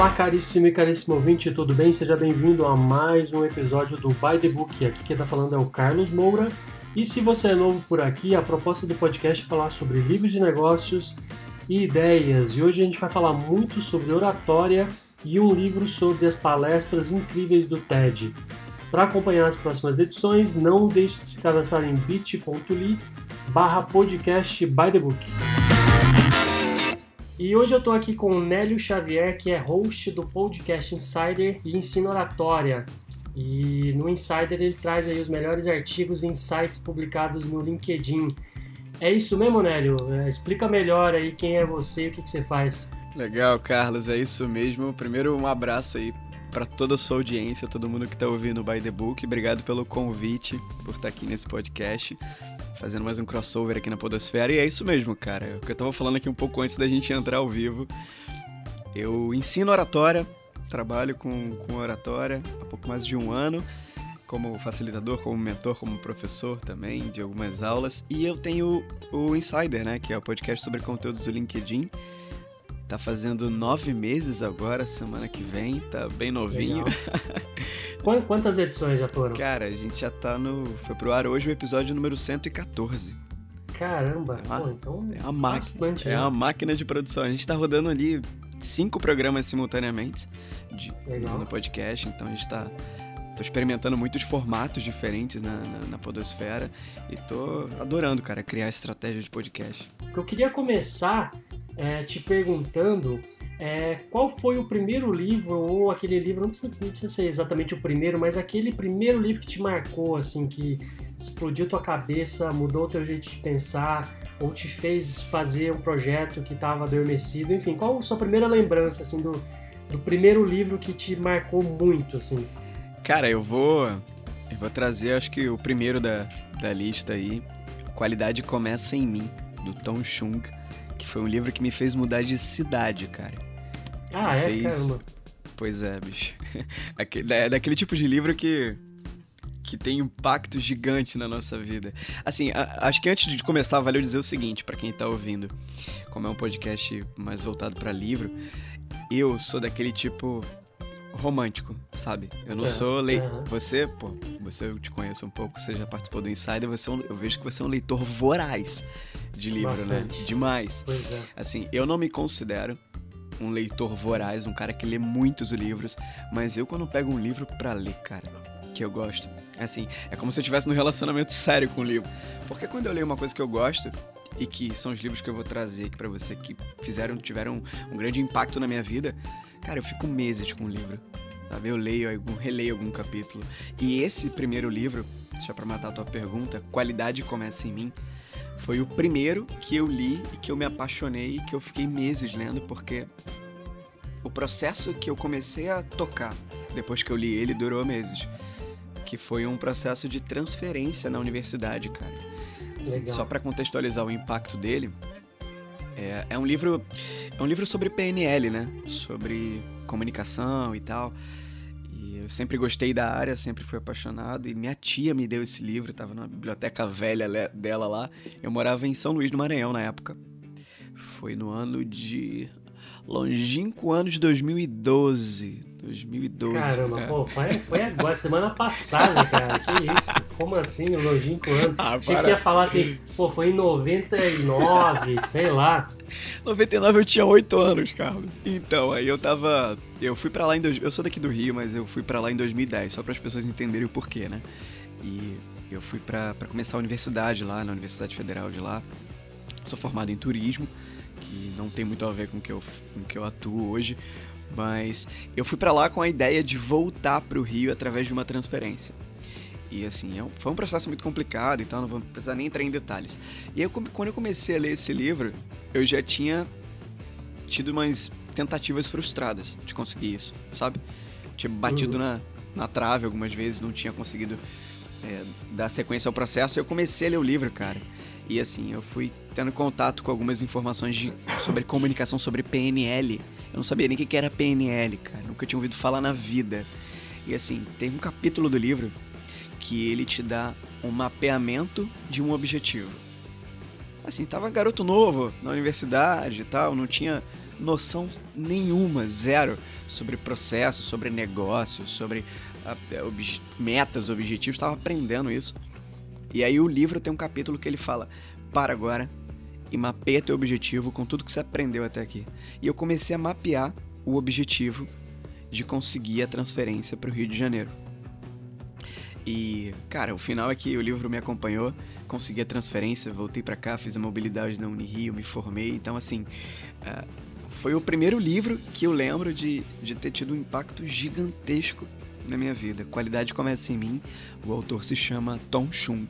Olá, caríssimo e caríssimo ouvinte, tudo bem? Seja bem-vindo a mais um episódio do By the Book. Aqui quem está falando é o Carlos Moura. E se você é novo por aqui, a proposta do podcast é falar sobre livros de negócios e ideias. E hoje a gente vai falar muito sobre oratória e um livro sobre as palestras incríveis do TED. Para acompanhar as próximas edições, não deixe de se cadastrar em bit.ly barra podcast by the book. E hoje eu estou aqui com o Nélio Xavier, que é host do podcast Insider e ensina oratória. E no Insider ele traz aí os melhores artigos e insights publicados no LinkedIn. É isso mesmo, Nélio? É, explica melhor aí quem é você e o que, que você faz. Legal, Carlos, é isso mesmo. Primeiro, um abraço aí para toda a sua audiência, todo mundo que está ouvindo o By the Book. Obrigado pelo convite, por estar aqui nesse podcast, fazendo mais um crossover aqui na Podosfera. E é isso mesmo, cara. O que eu estava falando aqui um pouco antes da gente entrar ao vivo. Eu ensino oratória, trabalho com, com oratória há pouco mais de um ano, como facilitador, como mentor, como professor também de algumas aulas. E eu tenho o Insider, né, que é o podcast sobre conteúdos do LinkedIn Tá fazendo nove meses agora, semana que vem, tá bem novinho. Quantas edições já foram? Cara, a gente já tá no. Foi pro ar hoje o episódio número 114. Caramba, é uma, Pô, então. É uma, máquina, é uma máquina de produção. A gente tá rodando ali cinco programas simultaneamente de, no podcast, então a gente tá. Tô experimentando muitos formatos diferentes na, na, na Podosfera e tô adorando, cara, criar estratégia de podcast. Eu queria começar é, te perguntando é, qual foi o primeiro livro ou aquele livro, não precisa, não precisa, ser exatamente o primeiro, mas aquele primeiro livro que te marcou, assim, que explodiu tua cabeça, mudou teu jeito de pensar, ou te fez fazer um projeto que estava adormecido, enfim, qual a sua primeira lembrança, assim, do, do primeiro livro que te marcou muito, assim? Cara, eu vou, eu vou trazer, acho que o primeiro da, da lista aí, Qualidade Começa em Mim, do Tom Chung que foi um livro que me fez mudar de cidade, cara. Ah, é? Fez... Caramba. Pois é, bicho. É daquele tipo de livro que que tem um impacto gigante na nossa vida. Assim, a, acho que antes de começar, valeu dizer o seguinte para quem tá ouvindo. Como é um podcast mais voltado para livro, eu sou daquele tipo romântico, sabe? Eu não é, sou le... É. Você, pô, você eu te conheço um pouco, você já participou do Insider, você é um... eu vejo que você é um leitor voraz de livro, né? Bastante. né? Demais. Pois é. Assim, eu não me considero um leitor voraz, um cara que lê muitos livros, mas eu quando pego um livro para ler, cara, que eu gosto, assim, é como se eu estivesse num relacionamento sério com o livro. Porque quando eu leio uma coisa que eu gosto, e que são os livros que eu vou trazer aqui para você que fizeram, tiveram um grande impacto na minha vida, Cara, eu fico meses com o livro. Sabe? Eu leio, eu releio algum capítulo. E esse primeiro livro, só para matar a tua pergunta, Qualidade Começa em Mim, foi o primeiro que eu li e que eu me apaixonei e que eu fiquei meses lendo, porque o processo que eu comecei a tocar depois que eu li ele durou meses. Que foi um processo de transferência na universidade, cara. Assim, só para contextualizar o impacto dele, é, é, um livro é um livro sobre PNL, né? Sobre comunicação e tal. E eu sempre gostei da área, sempre fui apaixonado. E minha tia me deu esse livro, estava na biblioteca velha dela lá. Eu morava em São Luís do Maranhão na época. Foi no ano de longínquo ano de 2012. 2012. Caramba, pô, foi, foi agora, semana passada, cara. Que isso? Como assim, o longínquo ano? Ah, Achei que você ia falar assim, pô, foi em 99, sei lá. 99 eu tinha 8 anos, Carlos. Então, aí eu tava. Eu fui pra lá em. Eu sou daqui do Rio, mas eu fui pra lá em 2010, só para as pessoas entenderem o porquê, né? E eu fui pra, pra começar a universidade lá, na Universidade Federal de lá. Sou formado em turismo que não tem muito a ver com o que eu, com o que eu atuo hoje, mas eu fui para lá com a ideia de voltar para o Rio através de uma transferência. E assim, é foi um processo muito complicado, então não vou precisar nem entrar em detalhes. E aí, quando eu comecei a ler esse livro, eu já tinha tido umas tentativas frustradas de conseguir isso, sabe? Tinha batido uhum. na, na trave algumas vezes, não tinha conseguido é, dar sequência ao processo. Eu comecei a ler o livro, cara. E assim, eu fui tendo contato com algumas informações de, sobre comunicação, sobre PNL. Eu não sabia nem o que era PNL, cara. Nunca tinha ouvido falar na vida. E assim, tem um capítulo do livro que ele te dá um mapeamento de um objetivo. Assim, tava garoto novo na universidade e tal, não tinha noção nenhuma, zero, sobre processo, sobre negócio, sobre ob metas, objetivos, estava aprendendo isso. E aí o livro tem um capítulo que ele fala: para agora e mapeia teu objetivo com tudo que você aprendeu até aqui. E eu comecei a mapear o objetivo de conseguir a transferência para o Rio de Janeiro. E, cara, o final é que o livro me acompanhou, consegui a transferência, voltei para cá, fiz a mobilidade na Unirio, me formei. Então, assim, uh, foi o primeiro livro que eu lembro de, de ter tido um impacto gigantesco na minha vida. Qualidade começa em mim. O autor se chama Tom Chung.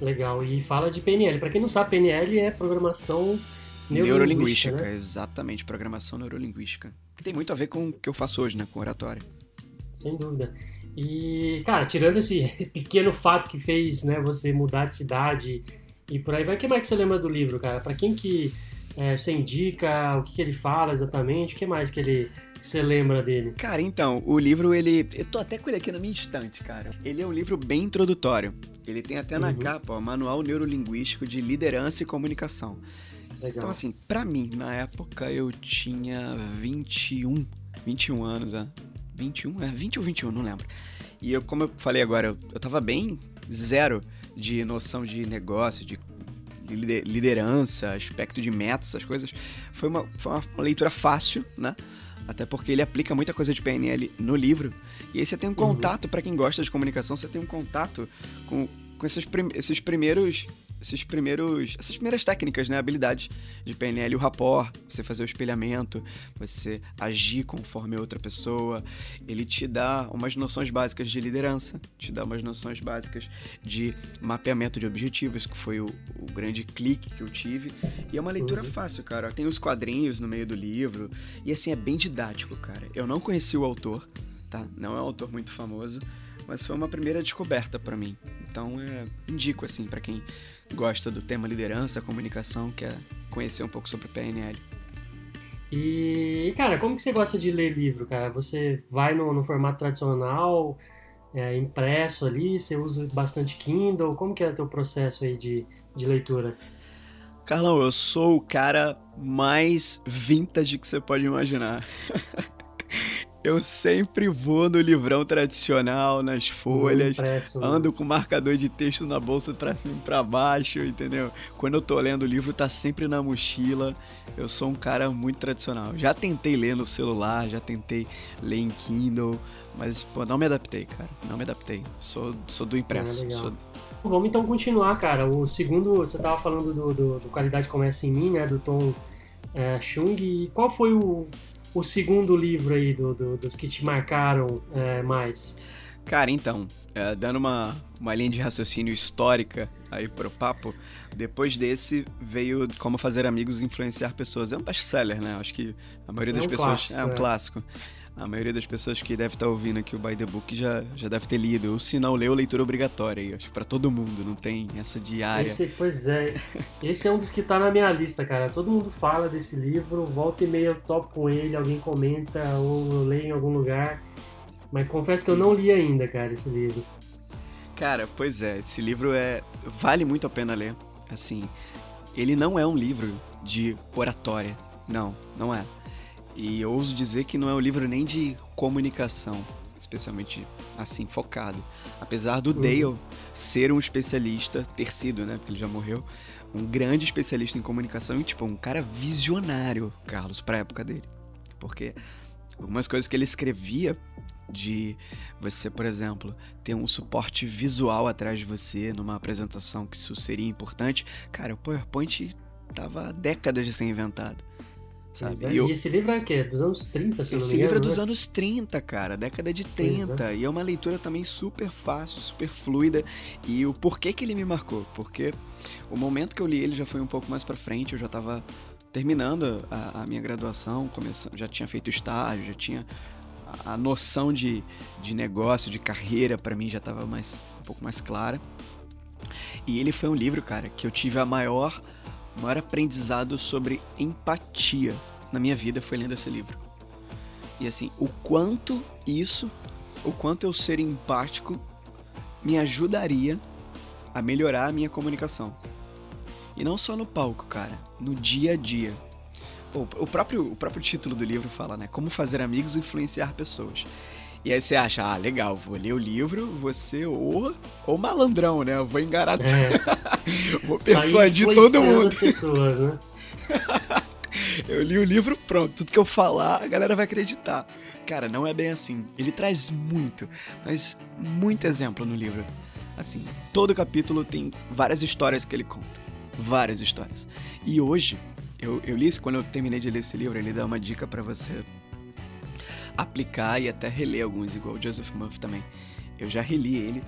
Legal. E fala de PNL. Para quem não sabe, PNL é programação neurolinguística. neurolinguística né? Exatamente, programação neurolinguística. Que tem muito a ver com o que eu faço hoje, né? Com oratória. Sem dúvida. E, cara, tirando esse pequeno fato que fez né, você mudar de cidade e por aí vai, o que mais que você lembra do livro, cara? Para quem que é, você indica, o que, que ele fala exatamente, o que mais que ele você lembra dele? Cara, então, o livro, ele. Eu tô até com ele aqui na minha estante, cara. Ele é um livro bem introdutório. Ele tem até uhum. na capa, ó, Manual Neurolinguístico de Liderança e Comunicação. Legal. Então, assim, para mim, na época eu tinha 21, 21 anos, é. 21? É, 20 ou 21, não lembro. E eu, como eu falei agora, eu, eu tava bem zero de noção de negócio, de liderança, aspecto de meta, essas coisas. Foi uma, foi uma leitura fácil, né? Até porque ele aplica muita coisa de PNL no livro. E aí você tem um uhum. contato, uhum. para quem gosta de comunicação, você tem um contato com, com esses, prim esses primeiros esses primeiros, essas primeiras técnicas, né, habilidades de PNL, o rapport, você fazer o espelhamento, você agir conforme outra pessoa, ele te dá umas noções básicas de liderança, te dá umas noções básicas de mapeamento de objetivos, que foi o, o grande clique que eu tive, e é uma leitura uhum. fácil, cara. Tem os quadrinhos no meio do livro, e assim, é bem didático, cara. Eu não conheci o autor, tá? Não é um autor muito famoso, mas foi uma primeira descoberta para mim. Então, é, indico assim para quem gosta do tema liderança, comunicação, quer conhecer um pouco sobre PNL. E, cara, como que você gosta de ler livro, cara? Você vai no, no formato tradicional, é, impresso ali, você usa bastante Kindle? Como que é o teu processo aí de, de leitura? Carlão, eu sou o cara mais vintage que você pode imaginar. Eu sempre vou no livrão tradicional, nas folhas, impresso, ando com marcador de texto na bolsa pra cima e pra baixo, entendeu? Quando eu tô lendo o livro, tá sempre na mochila. Eu sou um cara muito tradicional. Já tentei ler no celular, já tentei ler em Kindle, mas, pô, não me adaptei, cara. Não me adaptei. Sou, sou do impresso. Ah, sou... Vamos então continuar, cara. O segundo, você tava falando do, do, do Qualidade Começa em Mim, né? Do Tom é, Chung. E qual foi o o segundo livro aí do, do dos que te marcaram é, mais? Cara, então, é, dando uma, uma linha de raciocínio histórica aí pro papo, depois desse veio Como Fazer Amigos Influenciar Pessoas. É um best-seller, né? Acho que a maioria é das um pessoas... Clássico, é um é. clássico a maioria das pessoas que deve estar ouvindo aqui o By the Book já, já deve ter lido. Ou se não leu, leitura obrigatória. Eu acho para todo mundo, não tem essa diária. Esse, pois é. Esse é um dos que tá na minha lista, cara. Todo mundo fala desse livro, volta e meia eu topo com ele, alguém comenta ou lê em algum lugar. Mas confesso que eu não li ainda, cara, esse livro. Cara, pois é, esse livro é vale muito a pena ler. Assim, ele não é um livro de oratória. Não, não é. E eu ouso dizer que não é um livro nem de comunicação, especialmente assim, focado. Apesar do uhum. Dale ser um especialista, ter sido, né, porque ele já morreu, um grande especialista em comunicação e, tipo, um cara visionário, Carlos, pra época dele. Porque algumas coisas que ele escrevia de você, por exemplo, ter um suporte visual atrás de você numa apresentação que isso seria importante, cara, o PowerPoint tava há décadas de ser inventado. Sabe? É. E, eu... esse livro é o quê? Dos anos 30, se esse não me engano? Esse livro é dos né? anos 30, cara, década de 30. É. E é uma leitura também super fácil, super fluida. E o porquê que ele me marcou? Porque o momento que eu li ele já foi um pouco mais pra frente, eu já tava terminando a, a minha graduação, começando, já tinha feito estágio, já tinha a, a noção de, de negócio, de carreira, para mim já tava mais, um pouco mais clara. E ele foi um livro, cara, que eu tive a maior o maior aprendizado sobre empatia na minha vida foi lendo esse livro. E assim, o quanto isso, o quanto eu ser empático me ajudaria a melhorar a minha comunicação. E não só no palco, cara, no dia a dia. o, próprio, o próprio título do livro fala, né? Como fazer amigos e influenciar pessoas. E aí você acha, ah, legal, vou ler o livro, vou ser o, o malandrão, né? Eu vou enganar É. vou persuadir todo mundo. as pessoas, né? Eu li o livro, pronto, tudo que eu falar, a galera vai acreditar. Cara, não é bem assim. Ele traz muito, mas muito exemplo no livro. Assim, todo capítulo tem várias histórias que ele conta. Várias histórias. E hoje, eu, eu li isso, quando eu terminei de ler esse livro, ele dá uma dica pra você aplicar e até reler alguns, igual o Joseph Murphy também. Eu já reli ele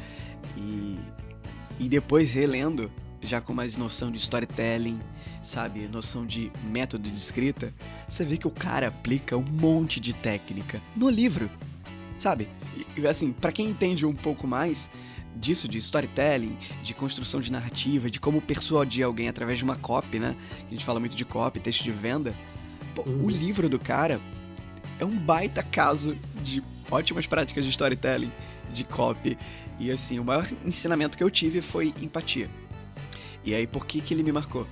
e, e depois relendo, já com mais noção de storytelling, sabe, noção de método de escrita, você vê que o cara aplica um monte de técnica no livro, sabe? E, assim, para quem entende um pouco mais disso, de storytelling, de construção de narrativa, de como persuadir alguém através de uma copy, né? A gente fala muito de copy, texto de venda. Pô, Uhum. O livro do cara é um baita caso de ótimas práticas de storytelling, de copy. E assim, o maior ensinamento que eu tive foi empatia. E aí, por que, que ele me marcou?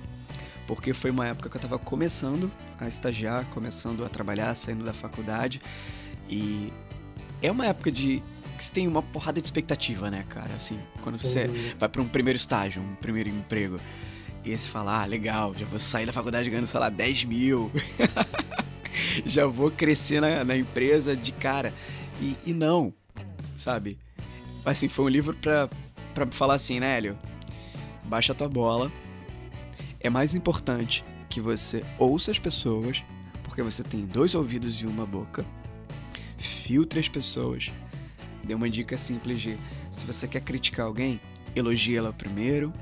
Porque foi uma época que eu tava começando a estagiar, começando a trabalhar, saindo da faculdade. E é uma época de. que você tem uma porrada de expectativa, né, cara? Assim, quando Sem você vai pra um primeiro estágio, um primeiro emprego. E aí você fala, ah, legal, já vou sair da faculdade ganhando, sei lá, 10 mil. já vou crescer na, na empresa de cara. E, e não, sabe? Assim, foi um livro pra, pra falar assim, né, Hélio? Baixa tua bola. É mais importante que você ouça as pessoas, porque você tem dois ouvidos e uma boca. Filtre as pessoas. Dê uma dica simples de se você quer criticar alguém, elogie ela primeiro,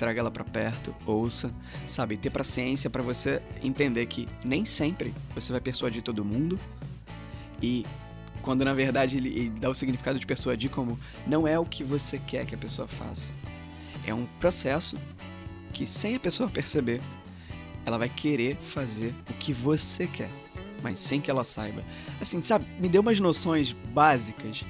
traga ela pra perto, ouça, sabe? Ter paciência pra você entender que nem sempre você vai persuadir todo mundo e quando na verdade ele, ele dá o significado de persuadir como não é o que você quer que a pessoa faça. É um processo que sem a pessoa perceber, ela vai querer fazer o que você quer, mas sem que ela saiba. Assim, sabe, me deu umas noções básicas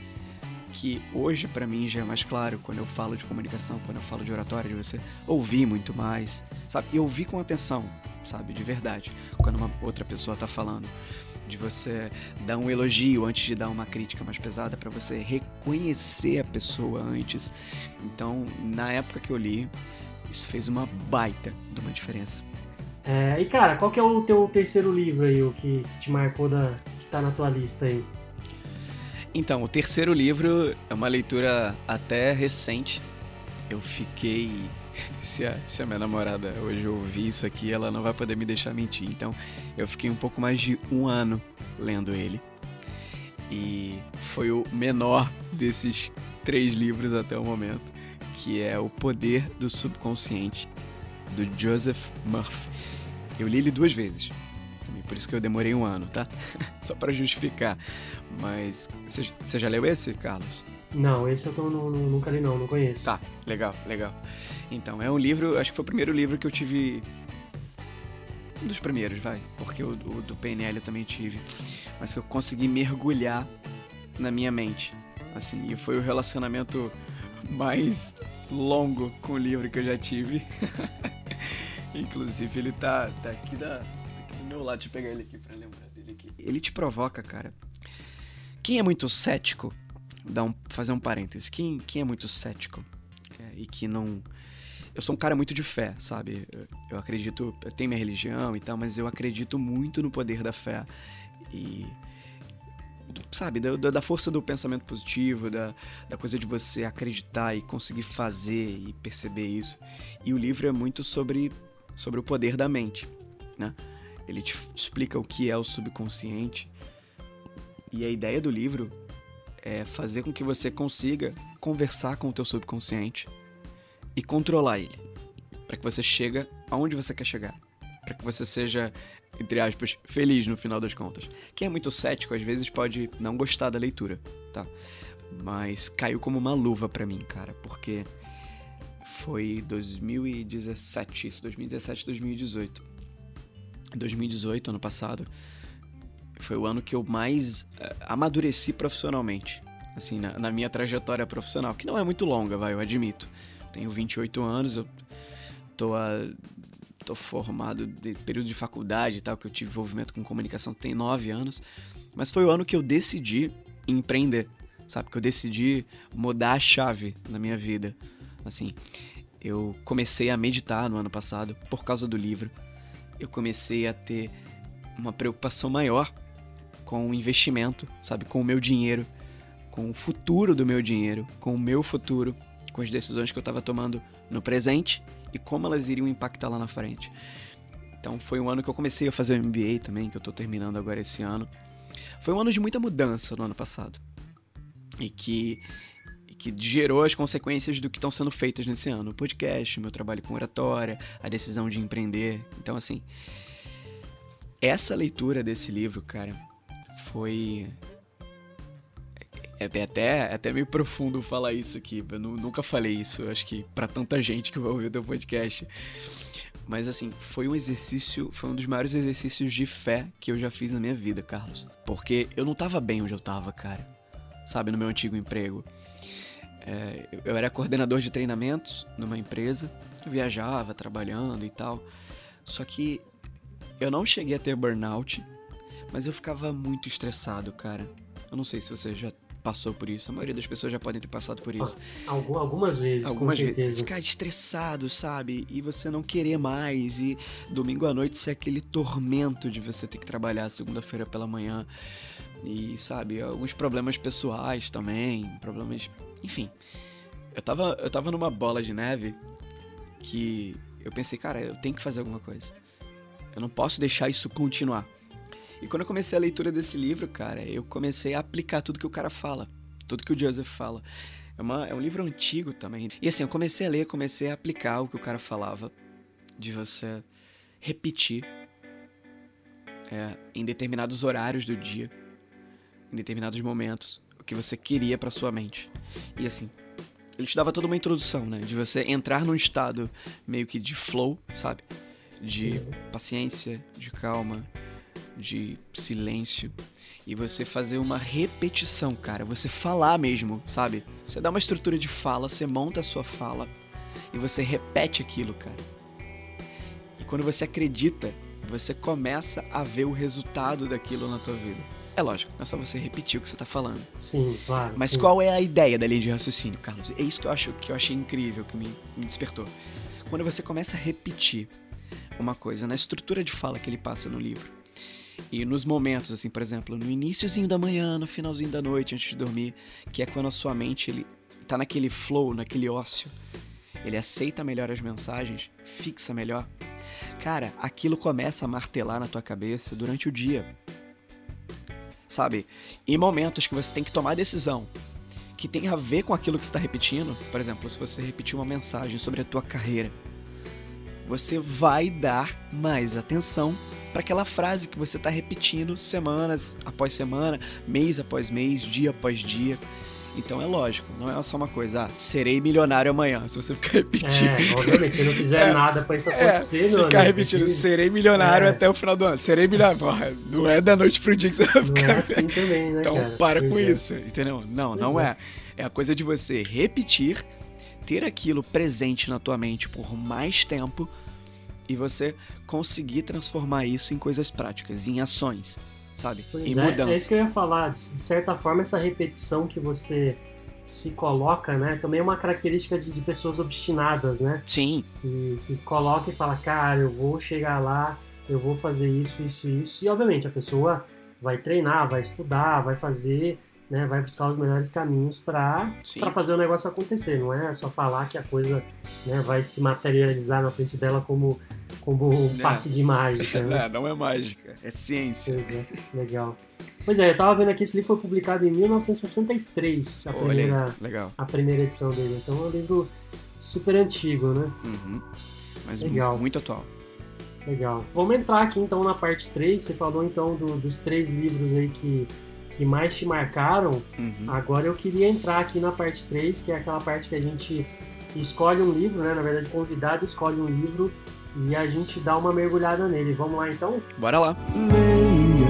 que hoje pra mim já é mais claro quando eu falo de comunicação, quando eu falo de oratória, de você ouvir muito mais, sabe? E ouvir com atenção, sabe? De verdade, quando uma outra pessoa tá falando. De você dar um elogio antes de dar uma crítica mais pesada, pra você reconhecer a pessoa antes. Então, na época que eu li, isso fez uma baita de uma diferença. É, e cara, qual que é o teu terceiro livro aí, o que, que te marcou da. que tá na tua lista aí? Então, o terceiro livro é uma leitura até recente. Eu fiquei. Se a, se a minha namorada hoje ouvir isso aqui, ela não vai poder me deixar mentir. Então, eu fiquei um pouco mais de um ano lendo ele. E foi o menor desses três livros até o momento, que é O Poder do Subconsciente, do Joseph Murphy. Eu li ele duas vezes. Também por isso que eu demorei um ano, tá? Só para justificar. Mas você já leu esse, Carlos? Não, esse eu tô, nu- nunca li não, não conheço. Tá, legal, legal. Então, é um livro, acho que foi o primeiro livro que eu tive. Um dos primeiros, vai. Porque o, o do PNL eu também tive. Mas que eu consegui mergulhar na minha mente. Assim, e foi o relacionamento mais longo com o livro que eu já tive. Inclusive, ele tá, tá aqui, da, meu lado. Deixa eu pegar ele aqui pra lembrar dele aqui. Ele te provoca, cara. Quem é muito cético, dá um, fazer um parênteses. Quem, quem é muito cético é, e que não. Eu sou um cara muito de fé, sabe? Eu, eu acredito. Eu tenho minha religião e tal, mas eu acredito muito no poder da fé. E. Sabe, da da força do pensamento positivo, da, da coisa de você acreditar e conseguir fazer e perceber isso. E o livro é muito sobre, sobre o poder da mente, né? Ele te explica o que é o subconsciente. E a ideia do livro é fazer com que você consiga conversar com o teu subconsciente e controlar ele, para que você chegue aonde você quer chegar, para que você seja entre aspas feliz no final das contas. Quem é muito cético às vezes pode não gostar da leitura, tá? Mas caiu como uma luva pra mim, cara, porque foi 2017, isso, 2017, 2018. 2018, ano passado, foi o ano que eu mais eh, amadureci profissionalmente. Assim, na, na minha trajetória profissional, que não é muito longa, vai, eu admito. Tenho 28 anos, eu tô tô formado de período de faculdade e tal, que eu tive envolvimento com comunicação tem nove anos. Mas foi o ano que eu decidi empreender, sabe? Que eu decidi mudar a chave na minha vida. Assim, eu comecei a meditar no ano passado por causa do livro. Eu comecei a ter uma preocupação maior com o investimento, sabe? Com o meu dinheiro, com o futuro do meu dinheiro, com o meu futuro, com as decisões que eu estava tomando no presente e como elas iriam impactar lá na frente. Então foi um ano que eu comecei a fazer o MBA também, que eu estou terminando agora esse ano. Foi um ano de muita mudança no ano passado. E que, que gerou as consequências do que estão sendo feitas nesse ano. O podcast, o meu trabalho com oratória, a decisão de empreender. Então, assim, essa leitura desse livro, cara, foi. É, é até, é até meio profundo falar isso aqui. Eu nunca falei isso, acho que para tanta gente que vai ouvir o teu podcast. Mas assim, foi um exercício, foi um dos maiores exercícios de fé que eu já fiz na minha vida, Carlos. Porque eu não tava bem onde eu tava, cara. Sabe, no meu antigo emprego. É, eu era coordenador de treinamentos numa empresa, viajava, trabalhando e tal. Só que eu não cheguei a ter burnout, mas eu ficava muito estressado, cara. Eu não sei se você já passou por isso. A maioria das pessoas já podem ter passado por isso. Algumas vezes, Algumas com certeza. Vezes. Ficar estressado, sabe? E você não querer mais. E domingo à noite ser aquele tormento de você ter que trabalhar segunda-feira pela manhã. E, sabe, alguns problemas pessoais também. Problemas. Enfim. Eu tava, eu tava numa bola de neve que eu pensei, cara, eu tenho que fazer alguma coisa. Eu não posso deixar isso continuar. E quando eu comecei a leitura desse livro, cara, eu comecei a aplicar tudo que o cara fala, tudo que o Joseph fala. É, uma, é um livro antigo também. E assim, eu comecei a ler, comecei a aplicar o que o cara falava, de você repetir é, em determinados horários do dia, em determinados momentos, o que você queria para sua mente. E assim, ele te dava toda uma introdução, né? De você entrar num estado meio que de flow, sabe? De paciência, de calma, de silêncio e você fazer uma repetição, cara. Você falar mesmo, sabe? Você dá uma estrutura de fala, você monta a sua fala e você repete aquilo, cara. E quando você acredita, você começa a ver o resultado daquilo na tua vida. É lógico, não é só você repetir o que você tá falando. Sim, claro. Mas sim. qual é a ideia da linha de raciocínio, Carlos? É isso que eu acho que eu achei incrível, que me, me despertou. Quando você começa a repetir uma coisa na estrutura de fala que ele passa no livro, e nos momentos, assim, por exemplo, no iníciozinho da manhã, no finalzinho da noite, antes de dormir, que é quando a sua mente ele tá naquele flow, naquele ócio, ele aceita melhor as mensagens, fixa melhor. Cara, aquilo começa a martelar na tua cabeça durante o dia. Sabe? Em momentos que você tem que tomar decisão que tem a ver com aquilo que está repetindo, por exemplo, se você repetir uma mensagem sobre a tua carreira, você vai dar mais atenção para aquela frase que você está repetindo semanas após semana, mês após mês, dia após dia. Então é lógico, não é só uma coisa, ah, serei milionário amanhã, se você ficar repetindo. É, obviamente, se não fizer é, nada pra isso é, acontecer, é, não Ficar repetindo, serei milionário é. até o final do ano, serei milionário. Porra, não é da noite pro dia que você vai ficar. Não é assim também, né, Então cara? para pois com é. isso, entendeu? Não, pois não é. é. É a coisa de você repetir, ter aquilo presente na tua mente por mais tempo e você conseguir transformar isso em coisas práticas, em ações, sabe? Pois em é, mudança. É isso que eu ia falar. De certa forma, essa repetição que você se coloca, né? Também é uma característica de, de pessoas obstinadas, né? Sim. Que, que coloca e fala, cara, eu vou chegar lá, eu vou fazer isso, isso, isso. E obviamente a pessoa vai treinar, vai estudar, vai fazer, né? Vai buscar os melhores caminhos para fazer o negócio acontecer. Não é só falar que a coisa né, vai se materializar na frente dela como como um passe de mágica. Né? Não, não é mágica, é ciência. Pois é, legal. Pois é, eu tava vendo aqui, esse livro foi publicado em 1963, a, primeira, legal. a primeira edição dele. Então é um livro super antigo, né? Uhum. Mas legal. muito atual. Legal. Vamos entrar aqui então na parte 3. Você falou então do, dos três livros aí que, que mais te marcaram. Uhum. Agora eu queria entrar aqui na parte 3, que é aquela parte que a gente escolhe um livro, né? Na verdade, o convidado escolhe um livro e a gente dá uma mergulhada nele. Vamos lá então? Bora lá. Leia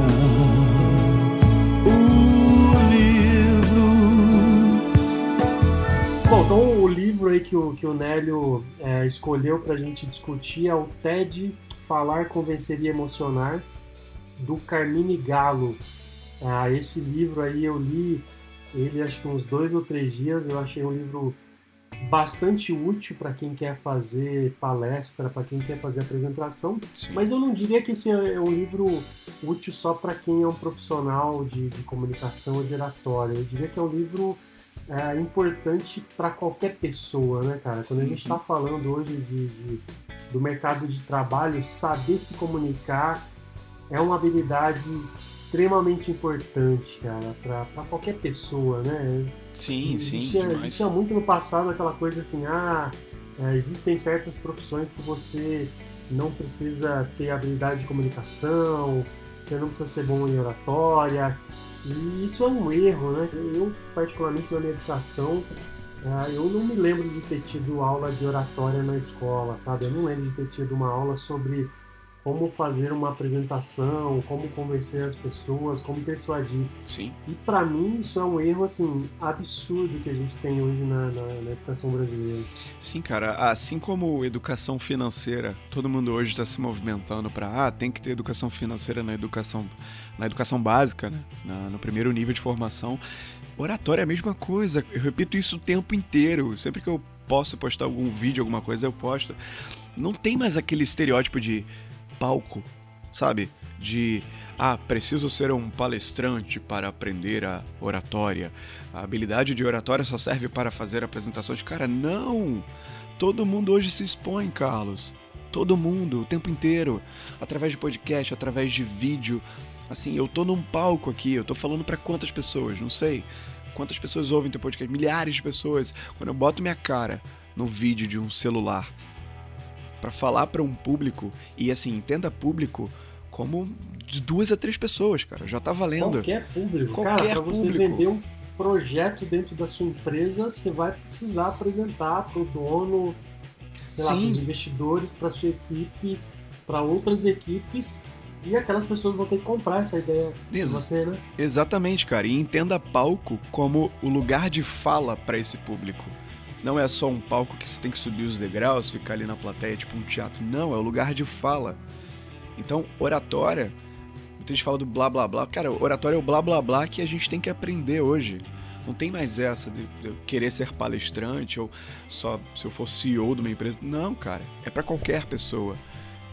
o livro. Bom, Bom, então o livro aí que o, que o Nélio é, escolheu para a gente discutir é o TED Falar, Convencer e Emocionar, do Carmine Galo. Ah, esse livro aí eu li ele acho que uns dois ou três dias. Eu achei um livro bastante útil para quem quer fazer palestra, para quem quer fazer apresentação, Sim. mas eu não diria que esse é um livro útil só para quem é um profissional de, de comunicação ou de oratória. Eu diria que é um livro é, importante para qualquer pessoa, né, cara? Quando a gente está falando hoje de, de, do mercado de trabalho, saber se comunicar é uma habilidade extremamente importante, cara, para qualquer pessoa, né? Sim, existia, sim. Existia muito no passado aquela coisa assim, ah, é, existem certas profissões que você não precisa ter habilidade de comunicação, você não precisa ser bom em oratória, e isso é um erro, né? Eu, particularmente na minha educação, é, eu não me lembro de ter tido aula de oratória na escola, sabe? Eu não lembro de ter tido uma aula sobre como fazer uma apresentação, como convencer as pessoas, como persuadir. Sim. E para mim isso é um erro assim absurdo que a gente tem hoje na, na, na, educação brasileira. Sim, cara. Assim como educação financeira, todo mundo hoje está se movimentando para ah, tem que ter educação financeira na educação na educação básica, né? Na, no primeiro nível de formação. Oratória é a mesma coisa. Eu repito isso o tempo inteiro. Sempre que eu posso postar algum vídeo, alguma coisa, eu posto. Não tem mais aquele estereótipo de palco, sabe? De ah, preciso ser um palestrante para aprender a oratória. A habilidade de oratória só serve para fazer apresentações. Cara, não! Todo mundo hoje se expõe, Carlos. Todo mundo, o tempo inteiro. Através de podcast, através de vídeo. Assim, eu tô num palco aqui, eu tô falando para quantas pessoas? Não sei. Quantas pessoas ouvem teu podcast? Milhares de pessoas. Quando eu boto minha cara no vídeo de um celular para falar para um público e assim, entenda público como de duas a três pessoas, cara. Já tá valendo. Qualquer público. Qualquer cara, pra você público. vender um projeto dentro da sua empresa, você vai precisar apresentar pro dono, sei Sim. lá, pros investidores, para sua equipe, para outras equipes. E aquelas pessoas vão ter que comprar essa ideia Ex de você, né? Exatamente, cara. E entenda palco como o lugar de fala para esse público. Não é só um palco que você tem que subir os degraus, ficar ali na plateia, tipo um teatro. Não, é o lugar de fala. Então, oratória, muita gente fala do blá blá blá. Cara, oratória é o blá blá blá que a gente tem que aprender hoje. Não tem mais essa de, de querer ser palestrante ou só se eu for CEO de uma empresa. Não, cara. É para qualquer pessoa.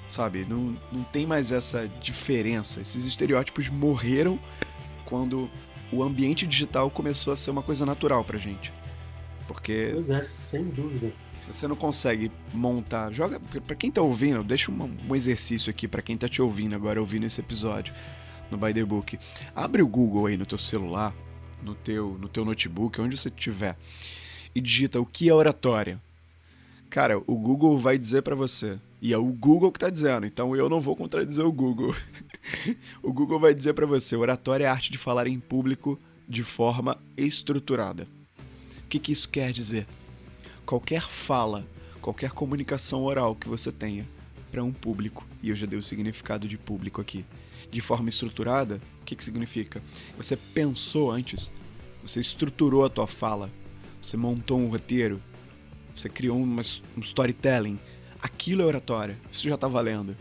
Sabe? Não, não tem mais essa diferença. Esses estereótipos morreram quando o ambiente digital começou a ser uma coisa natural pra gente. Porque. Pois é, sem dúvida. Se você não consegue montar. Joga. para quem tá ouvindo, deixa um, um exercício aqui para quem tá te ouvindo agora, ouvindo esse episódio no By the Book. Abre o Google aí no teu celular, no teu, no teu notebook, onde você estiver, e digita o que é oratória. Cara, o Google vai dizer para você. E é o Google que tá dizendo, então eu não vou contradizer o Google. o Google vai dizer para você: oratória é a arte de falar em público de forma estruturada. O que, que isso quer dizer? Qualquer fala, qualquer comunicação oral que você tenha para um público, e eu já dei o significado de público aqui, de forma estruturada, o que, que significa? Você pensou antes, você estruturou a tua fala, você montou um roteiro, você criou uma, um storytelling. Aquilo é oratória, isso já está valendo.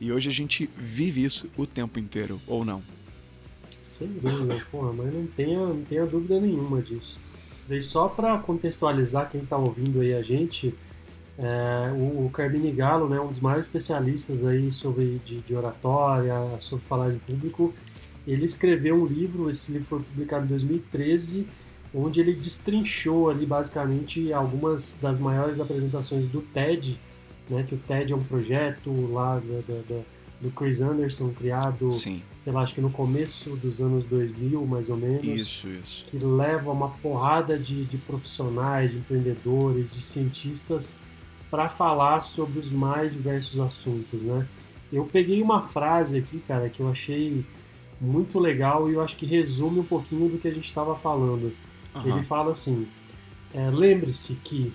E hoje a gente vive isso o tempo inteiro, ou não? Sem dúvida, porra, mas não tenha, não tenha dúvida nenhuma disso. Daí só para contextualizar quem está ouvindo aí a gente, é, o, o Carmine Galo, né, um dos maiores especialistas aí sobre de, de, oratória, sobre falar em público, ele escreveu um livro, esse livro foi publicado em 2013, onde ele destrinchou ali basicamente algumas das maiores apresentações do TED, né, que o TED é um projeto lá da, da, da do Chris Anderson, criado, Sim. sei lá, acho que no começo dos anos 2000, mais ou menos. Isso, isso. Que leva uma porrada de, de profissionais, de empreendedores, de cientistas para falar sobre os mais diversos assuntos, né? Eu peguei uma frase aqui, cara, que eu achei muito legal e eu acho que resume um pouquinho do que a gente estava falando. Uhum. Ele fala assim: é, lembre-se que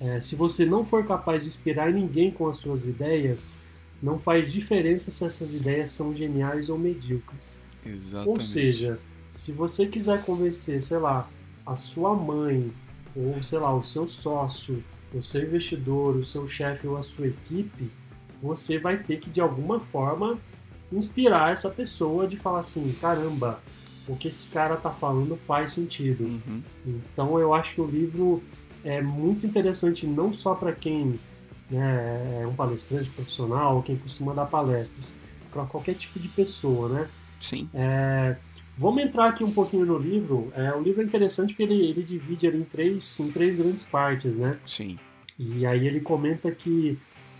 é, se você não for capaz de inspirar ninguém com as suas ideias, não faz diferença se essas ideias são geniais ou medíocres. Exatamente. Ou seja, se você quiser convencer, sei lá, a sua mãe ou sei lá, o seu sócio, o seu investidor, o seu chefe ou a sua equipe, você vai ter que de alguma forma inspirar essa pessoa de falar assim, caramba, o que esse cara tá falando faz sentido. Uhum. Então eu acho que o livro é muito interessante não só para quem né, é um palestrante profissional, quem costuma dar palestras, para qualquer tipo de pessoa, né? Sim. É, vamos entrar aqui um pouquinho no livro. É, o livro é interessante porque ele, ele divide ele em três, em três grandes partes, né? Sim. E aí ele comenta que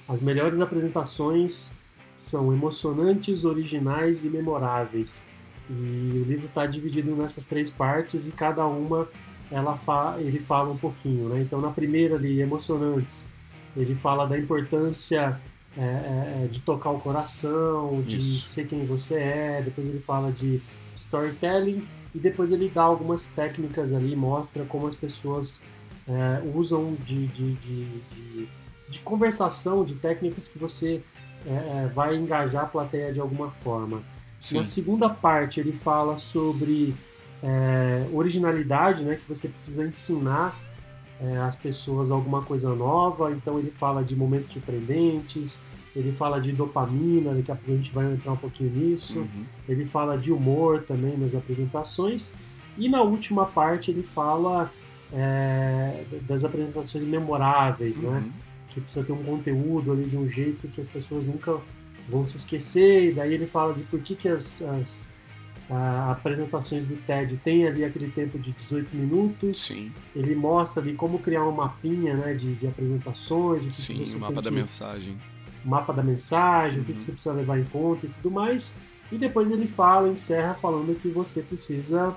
as melhores apresentações são emocionantes, originais e memoráveis. E o livro está dividido nessas três partes e cada uma ela fa ele fala um pouquinho, né? Então na primeira ali, emocionantes, ele fala da importância é, é, é de tocar o coração, de Isso. ser quem você é. Depois ele fala de storytelling e depois ele dá algumas técnicas ali, mostra como as pessoas é, usam de, de, de, de, de conversação, de técnicas que você é, é, vai engajar a plateia de alguma forma. Sim. Na segunda parte ele fala sobre é, originalidade, né, que você precisa ensinar é, às pessoas alguma coisa nova. Então ele fala de momentos surpreendentes, ele fala de dopamina, daqui a pouco a gente vai entrar um pouquinho nisso. Uhum. Ele fala de humor também nas apresentações. E na última parte ele fala é, das apresentações memoráveis, né? Uhum. que precisa ter um conteúdo ali de um jeito que as pessoas nunca vão se esquecer, e daí ele fala de por que, que as, as a, apresentações do TED têm ali aquele tempo de 18 minutos, Sim. ele mostra ali como criar um mapinha né, de, de apresentações, o que, que Sim, você o mapa tem da que, mensagem. mapa da mensagem, o que, Uhum. que você precisa levar em conta e tudo mais, e depois ele fala, encerra falando que você precisa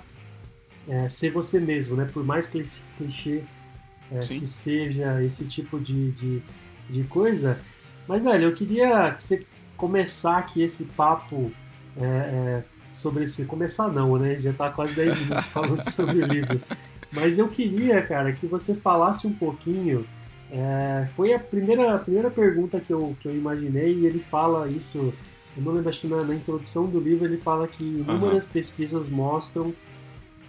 é, ser você mesmo, né, por mais cli- clichê é, que seja esse tipo de, de, de coisa. Mas, velho, eu queria que você começar aqui esse papo é, é, sobre esse. Começar não, né? Já tá quase 10 minutos falando sobre o livro. Mas eu queria, cara, que você falasse um pouquinho. é, foi a primeira, a primeira pergunta que eu, que eu imaginei, e ele fala isso. Eu não lembro, acho que na, na introdução do livro ele fala que inúmeras pesquisas mostram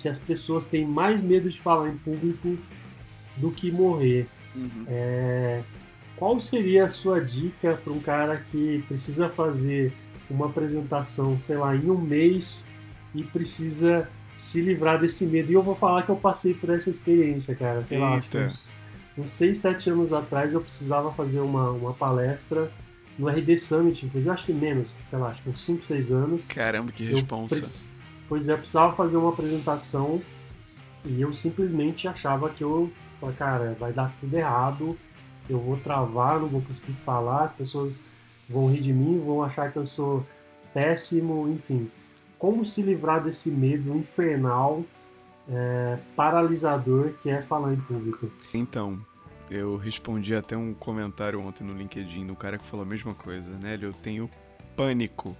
que as pessoas têm mais medo de falar em público do que morrer. Uhum. É, qual seria a sua dica para um cara que precisa fazer uma apresentação, sei lá, em um mês e precisa se livrar desse medo? E eu vou falar que eu passei por essa experiência, cara. Sei lá, acho Eita. uns, uns 6, 7 anos atrás eu precisava fazer uma, uma palestra no RD Summit, inclusive acho que menos, sei lá, acho que uns 5, 6 anos. Caramba, que responsa. preci- Pois é, eu precisava fazer uma apresentação e eu simplesmente achava que eu, cara, vai dar tudo errado, eu vou travar, não vou conseguir falar, as pessoas vão rir de mim, vão achar que eu sou péssimo, enfim. Como se livrar desse medo infernal, é, paralisador que é falar em público? Então, eu respondi até um comentário ontem no LinkedIn do cara que falou a mesma coisa, né? Eu tenho pânico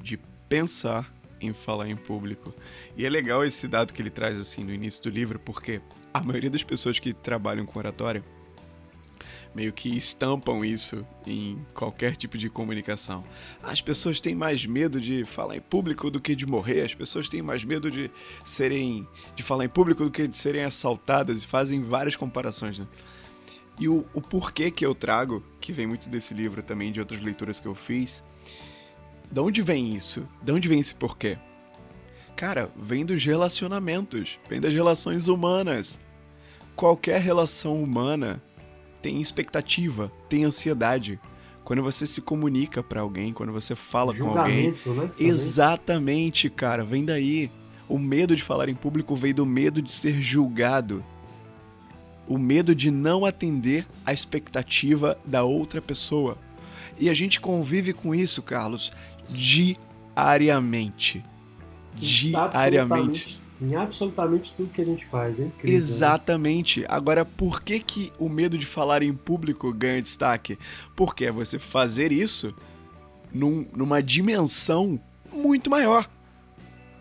de pensar em falar em público. E é legal esse dado que ele traz assim no início do livro, porque a maioria das pessoas que trabalham com oratória meio que estampam isso em qualquer tipo de comunicação. As pessoas têm mais medo de falar em público do que de morrer, as pessoas têm mais medo de serem de falar em público do que de serem assaltadas e fazem várias comparações, né? E o, o porquê que eu trago, que vem muito desse livro também, de outras leituras que eu fiz, de onde vem isso? De onde vem esse porquê? Cara, vem dos relacionamentos, vem das relações humanas. Qualquer relação humana tem expectativa, tem ansiedade. Quando você se comunica pra alguém, quando você fala com alguém, né? Também. Exatamente, cara, vem daí. O medo de falar em público vem do medo de ser julgado. O medo de não atender à expectativa da outra pessoa. E a gente convive com isso, Carlos, diariamente. Diariamente. Em absolutamente tudo que a gente faz, é incrível. né? Exatamente. Agora, por que, que o medo de falar em público ganha destaque? Porque é você fazer isso num- numa dimensão muito maior.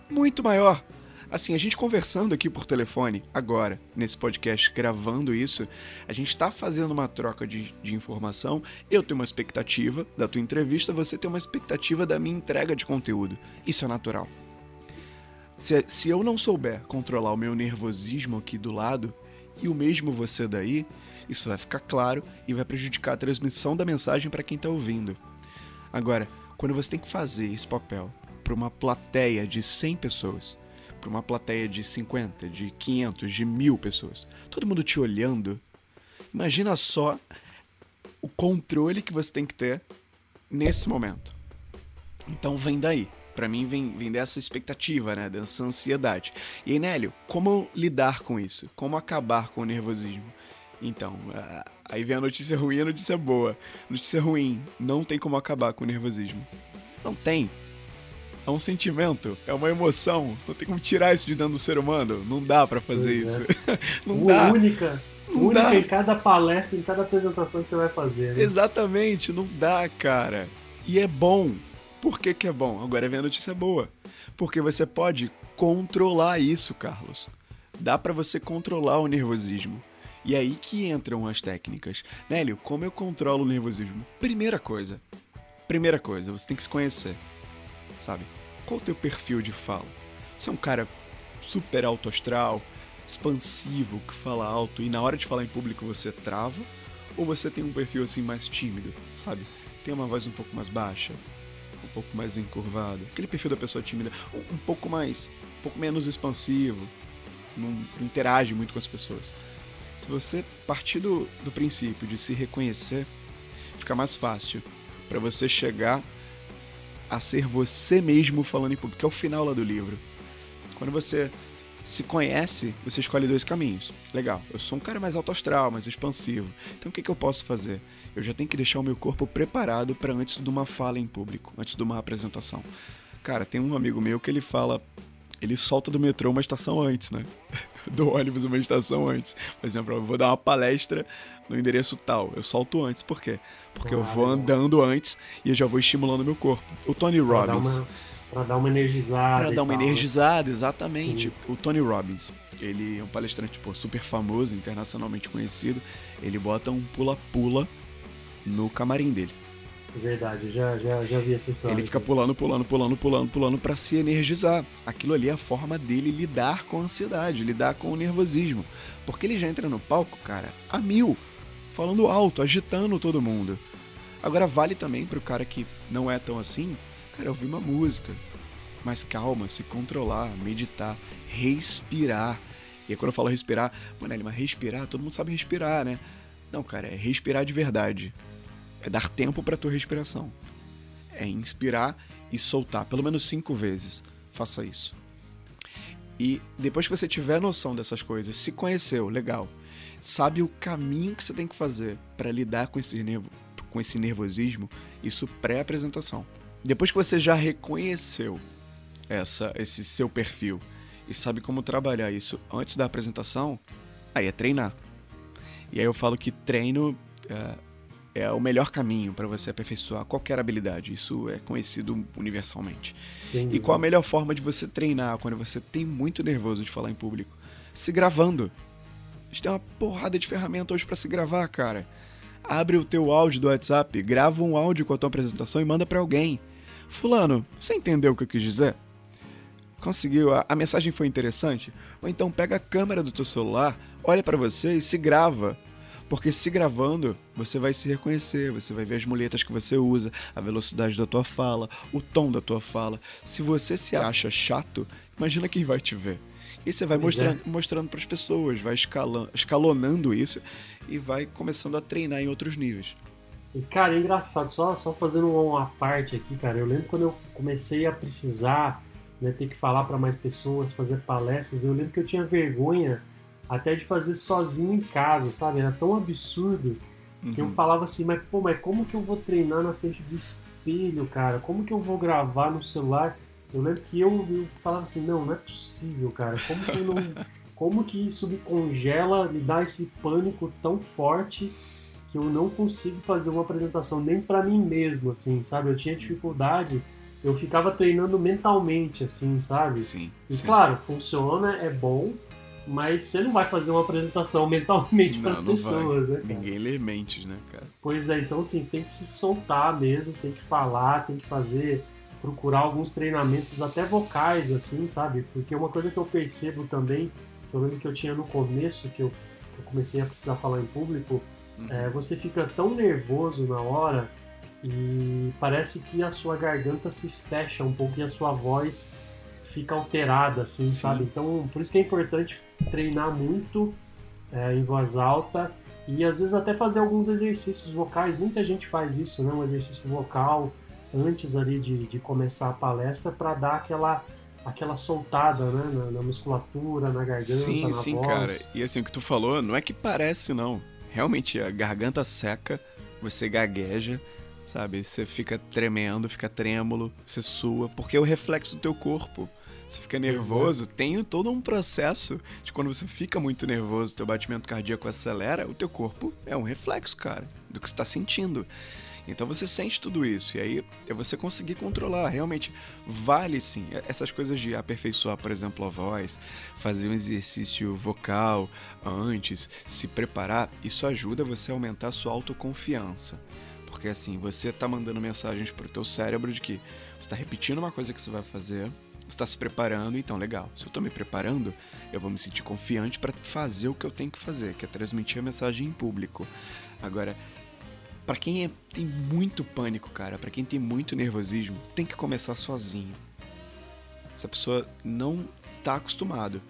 Muito maior. Assim, a gente conversando aqui por telefone, agora, nesse podcast, gravando isso, a gente tá fazendo uma troca de, de informação. Eu tenho uma expectativa da tua entrevista, você tem uma expectativa da minha entrega de conteúdo. Isso é natural. Se, se eu não souber controlar o meu nervosismo aqui do lado, e o mesmo você daí, isso vai ficar claro e vai prejudicar a transmissão da mensagem para quem está ouvindo. Agora, quando você tem que fazer esse papel para uma plateia de 100 pessoas, para uma plateia de 50, de 500, de mil pessoas, todo mundo te olhando, imagina só o controle que você tem que ter nesse momento. Então vem daí. Para mim vem, vem dessa expectativa, né? Dessa ansiedade. E aí, Nélio, como lidar com isso? Como acabar com o nervosismo? Então, aí vem a notícia ruim e a notícia boa. Notícia ruim, não tem como acabar com o nervosismo. Não tem. É um sentimento, é uma emoção. Não tem como tirar isso de dentro do ser humano. Não dá para fazer pois isso. É. não dá. Única. Não única dá. em cada palestra, em cada apresentação que você vai fazer. Né? Exatamente, não dá, cara. E é bom. Por que, que é bom? Agora vem a notícia boa. Porque você pode controlar isso, Carlos. Dá para você controlar o nervosismo. E é aí que entram as técnicas. Nélio, como eu controlo o nervosismo? Primeira coisa. Primeira coisa, você tem que se conhecer. Sabe? Qual o teu perfil de fala? Você é um cara super alto astral, expansivo, que fala alto e na hora de falar em público você trava? Ou você tem um perfil assim mais tímido, sabe? Tem uma voz um pouco mais baixa, um pouco mais encurvado. Aquele perfil da pessoa tímida, um pouco mais, um pouco menos expansivo, não, não interage muito com as pessoas. Se você partir do, do princípio de se reconhecer, fica mais fácil para você chegar a ser você mesmo falando em público, que é o final lá do livro. Quando você se conhece, você escolhe dois caminhos. Legal, eu sou um cara mais alto astral, mais expansivo. Então o que, que eu posso fazer? Eu já tenho que deixar o meu corpo preparado para antes de uma fala em público, antes de uma apresentação. Cara, tem um amigo meu que ele fala, ele solta do metrô uma estação antes, né? do ônibus uma estação antes. Por exemplo, eu vou dar uma palestra no endereço tal. Eu solto antes. Por quê? Porque eu vou andando antes e eu já vou estimulando meu corpo. O Tony Robbins. Pra dar uma energizada. Pra dar uma tal. energizada, exatamente. Sim. O Tony Robbins, ele é um palestrante pô, super famoso, internacionalmente conhecido. Ele bota um pula-pula no camarim dele. Verdade, já, já, já vi essa história. Ele fica pulando, pulando, pulando, pulando, pulando para se energizar. Aquilo ali é a forma dele lidar com a ansiedade, lidar com o nervosismo. Porque ele já entra no palco, cara, a mil, falando alto, agitando todo mundo. Agora vale também pro cara que não é tão assim, cara, ouvir uma música. Mais calma, se controlar, meditar, respirar. E aí quando eu falo respirar, mano, mas respirar, todo mundo sabe respirar, né? Não, cara, é respirar de verdade é dar tempo para tua respiração. É inspirar e soltar, pelo menos cinco vezes. Faça isso. E depois que você tiver noção dessas coisas, se conheceu, legal, sabe o caminho que você tem que fazer para lidar com esse, nervo, com esse nervosismo, isso pré-apresentação. Depois que você já reconheceu essa, esse seu perfil e sabe como trabalhar isso antes da apresentação, aí é treinar. E aí eu falo que treino é, é o melhor caminho para você aperfeiçoar qualquer habilidade. Isso é conhecido universalmente. Sim, e qual a melhor forma de você treinar quando você tem muito nervoso de falar em público? Se gravando. A gente tem uma porrada de ferramenta hoje para se gravar, cara. Abre o teu áudio do WhatsApp, grava um áudio com a tua apresentação e manda para alguém. Fulano, você entendeu o que eu quis dizer? Conseguiu? A, a mensagem foi interessante? Ou então pega a câmera do teu celular, olha para você e se grava porque se gravando, você vai se reconhecer, você vai ver as muletas que você usa, a velocidade da tua fala, o tom da tua fala. Se você se acha chato, imagina quem vai te ver. E você vai mostrando, é. mostrando para as pessoas, vai escalando, escalonando isso e vai começando a treinar em outros níveis. E, cara, é engraçado, só, só fazendo uma parte aqui, cara. Eu lembro quando eu comecei a precisar né, ter que falar para mais pessoas, fazer palestras, eu lembro que eu tinha vergonha até de fazer sozinho em casa, sabe? Era tão absurdo uhum. que eu uhum. falava assim, mas pô, mas como que eu vou treinar na frente do espelho, cara? Como que eu vou gravar no celular? Eu lembro que eu, eu falava assim, não, não é possível, cara. Como que eu não. como que isso me congela, me dá esse pânico tão forte que eu não consigo fazer uma apresentação nem para mim mesmo, assim, sabe? Eu tinha dificuldade, eu ficava treinando mentalmente, assim, sabe? Sim. E sim. claro, funciona, é bom, mas você não vai fazer uma apresentação mentalmente para as pessoas, vai. né? Cara? Ninguém lê mentes, né, cara? Pois é, então assim, tem que se soltar mesmo, tem que falar, tem que fazer, procurar alguns treinamentos até vocais, assim, sabe? Porque uma coisa que eu percebo também eu lembro que eu tinha no começo, que eu, eu comecei a precisar falar em público, uhum. é, você fica tão nervoso na hora e parece que a sua garganta se fecha um pouco e a sua voz fica alterada, assim, Sim. sabe? Então, por isso que é importante treinar muito é, em voz alta e às vezes até fazer alguns exercícios vocais. Muita gente faz isso, né? Um exercício vocal antes ali de, de começar a palestra para dar aquela aquela soltada, né? Na, na, musculatura, na garganta, sim, na sim, voz. cara. E assim, o que tu falou, não é que parece, não. Realmente, a garganta seca, você gagueja, sabe? Você fica tremendo, fica trêmulo, você sua, porque é o reflexo do teu corpo. Você fica nervoso, Exato. tem todo um processo de quando você fica muito nervoso, teu batimento cardíaco acelera, o teu corpo é um reflexo, cara, do que você está sentindo. Então você sente tudo isso, e aí é você conseguir controlar. Realmente vale sim. Essas coisas de aperfeiçoar, por exemplo, a voz, fazer um exercício vocal antes, se preparar, isso ajuda você a aumentar a sua autoconfiança. Porque assim, você está mandando mensagens para o teu cérebro de que você está repetindo uma coisa que você vai fazer, está se preparando, então legal. Se eu estou me preparando, eu vou me sentir confiante para fazer o que eu tenho que fazer, que é transmitir a mensagem em público. Agora, para quem é, tem muito pânico, cara, para quem tem muito nervosismo, tem que começar sozinho. Essa pessoa não está acostumado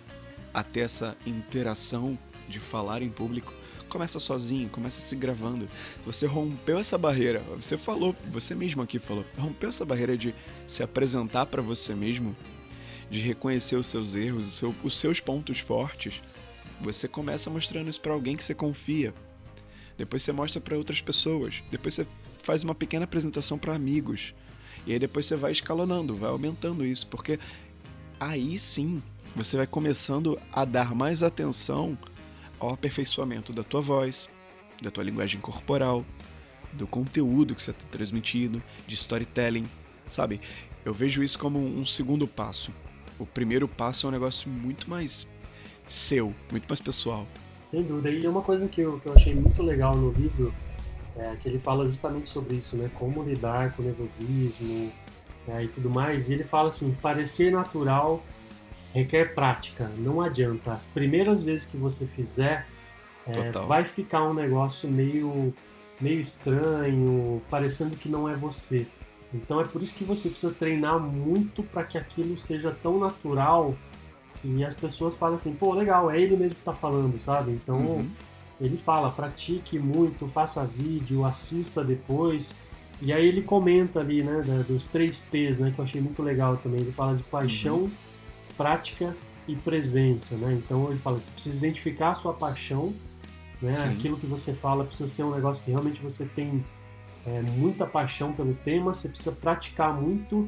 a ter essa interação de falar em público, começa sozinho, começa se gravando. Você rompeu essa barreira, você falou, você mesmo aqui falou, rompeu essa barreira de se apresentar para você mesmo, de reconhecer os seus erros, os, seu, os seus pontos fortes. Você começa mostrando isso para alguém que você confia. Depois você mostra para outras pessoas. Depois você faz uma pequena apresentação para amigos. E aí depois você vai escalonando, vai aumentando isso, porque aí sim você vai começando a dar mais atenção ao aperfeiçoamento da tua voz, da tua linguagem corporal, do conteúdo que você está transmitindo, de storytelling, sabe? Eu vejo isso como um segundo passo. O primeiro passo é um negócio muito mais seu, muito mais pessoal. Sem dúvida. E uma coisa que eu, que eu achei muito legal no livro é que ele fala justamente sobre isso, né? Como lidar com nervosismo né? e tudo mais. E ele fala assim: parecer natural requer prática, não adianta. As primeiras vezes que você fizer, é, vai ficar um negócio meio, meio estranho, parecendo que não é você. Então é por isso que você precisa treinar muito para que aquilo seja tão natural que as pessoas falam assim, pô, legal, é ele mesmo que está falando, sabe? Então uhum. ele fala, pratique muito, faça vídeo, assista depois. E aí ele comenta ali, né, dos três P's, né, que eu achei muito legal também. Ele fala de paixão, uhum prática e presença, né? Então ele fala, você precisa identificar a sua paixão, né? Sim. Aquilo que você fala precisa ser um negócio que realmente você tem é, muita paixão pelo tema, você precisa praticar muito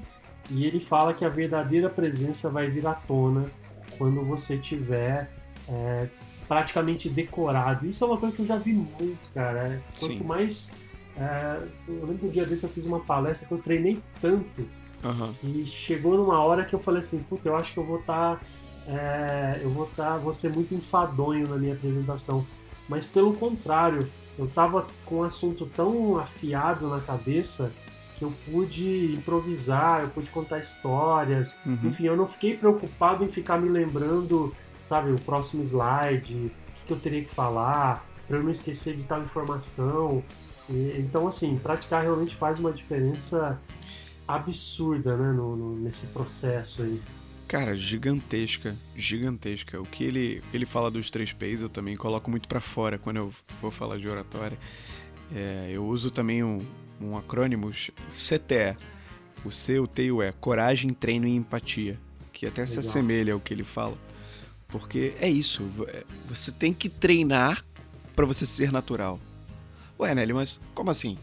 e ele fala que a verdadeira presença vai vir à tona quando você tiver é, praticamente decorado. Isso é uma coisa que eu já vi muito, cara. É, quanto Sim. mais. É, eu lembro que um dia desse eu fiz uma palestra que eu treinei tanto Uhum. E chegou numa hora que eu falei assim, puta, eu acho que eu vou estar. Tá, é, eu vou estar. Tá, vou ser muito enfadonho na minha apresentação. Mas pelo contrário, eu tava com um assunto tão afiado na cabeça que eu pude improvisar, eu pude contar histórias. Uhum. Enfim, eu não fiquei preocupado em ficar me lembrando, sabe, o próximo slide, o que, que eu teria que falar, para eu não esquecer de tal informação. E, então, assim, praticar realmente faz uma diferença absurda, né, no, no, nesse processo aí. Cara, gigantesca, gigantesca. O que ele, o que ele fala dos três P's eu também coloco muito para fora quando eu vou falar de oratória. É, eu uso também um, um acrônimo CTE. O C, o T e o E. Coragem, treino e empatia. Que até Legal. se assemelha ao que ele fala. Porque é isso. É, você tem que treinar para você ser natural. Ué, Nelly, mas como assim?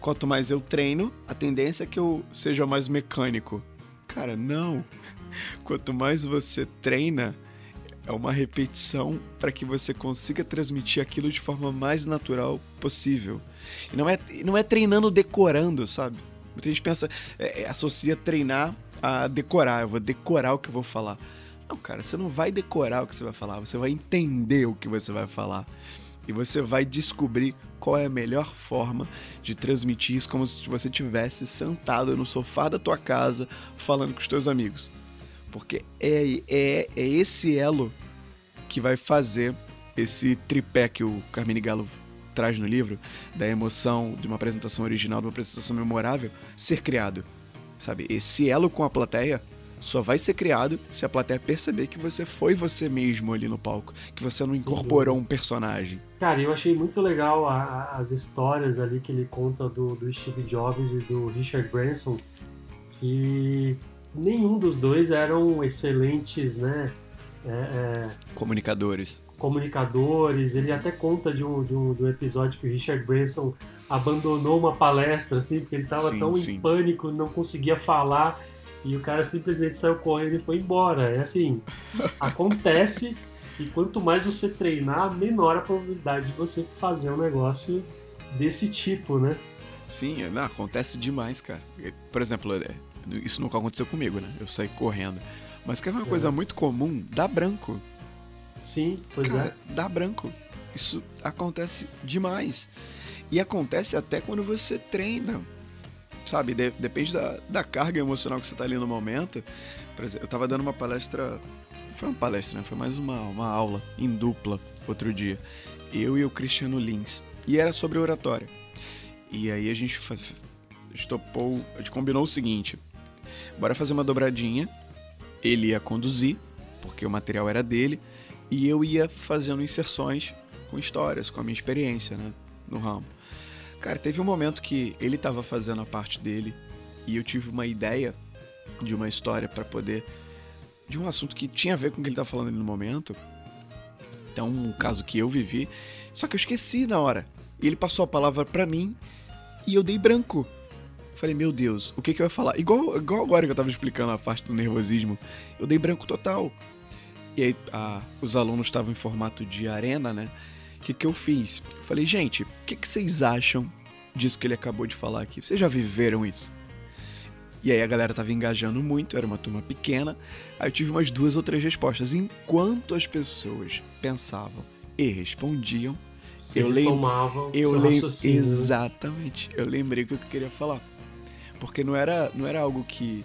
Quanto mais eu treino, a tendência é que eu seja mais mecânico. Cara, não. Quanto mais você treina, é uma repetição para que você consiga transmitir aquilo de forma mais natural possível. E não é, não é treinando decorando, sabe? Muita gente pensa, é, é, associa treinar a decorar. Eu vou decorar o que eu vou falar. Não, cara, você não vai decorar o que você vai falar, você vai entender o que você vai falar. E você vai descobrir qual é a melhor forma de transmitir isso como se você tivesse sentado no sofá da tua casa falando com os teus amigos. Porque é, é, é esse elo que vai fazer esse tripé que o Carmine Gallo traz no livro, da emoção de uma apresentação original, de uma apresentação memorável, ser criado. Sabe? Esse elo com a plateia só vai ser criado se a plateia perceber que você foi você mesmo ali no palco, que você não incorporou um personagem. Cara, eu achei muito legal a, a, as histórias ali que ele conta do, do Steve Jobs e do Richard Branson, que nenhum dos dois eram excelentes, né? É, é, comunicadores. Comunicadores. Ele até conta de um, de, um, de um episódio que o Richard Branson abandonou uma palestra, assim, porque ele estava tão sim. em pânico, não conseguia falar e o cara simplesmente saiu correndo e foi embora. É assim, acontece e quanto mais você treinar, menor a probabilidade de você fazer um negócio desse tipo, né? Sim, não, acontece demais, cara. Por exemplo, é, isso nunca aconteceu comigo, né? Eu saí correndo. Mas que é uma é. coisa muito comum, dá branco. Sim, pois cara, é. Dá branco. Isso acontece demais. E acontece até quando você treina sabe? De, depende da, da carga emocional que você está ali no momento. Por exemplo, eu estava dando uma palestra, foi uma palestra, né? Foi mais uma, uma aula em dupla outro dia. Eu e o Cristiano Lins. E era sobre oratória. E aí a gente estopou, a gente combinou o seguinte: bora fazer uma dobradinha. Ele ia conduzir, porque o material era dele, e eu ia fazendo inserções com histórias, com a minha experiência, né, no ramo. Cara, teve um momento que ele tava fazendo a parte dele e eu tive uma ideia de uma história para poder. de um assunto que tinha a ver com o que ele tava falando ali no momento. Então, um caso que eu vivi. Só que eu esqueci na hora. E ele passou a palavra para mim e eu dei branco. Falei, meu Deus, o que que eu ia falar? Igual, igual agora que eu tava explicando a parte do nervosismo, eu dei branco total. E aí a, os alunos estavam em formato de arena, né? O que, que eu fiz? Eu falei, gente, o que, que vocês acham disso que ele acabou de falar aqui? Vocês já viveram isso? E aí a galera tava engajando muito, era uma turma pequena. Aí eu tive umas duas ou três respostas. Enquanto as pessoas pensavam e respondiam, Se eu lembro. Eu lembro. Exatamente. Eu lembrei o que eu queria falar. Porque não era, não era algo que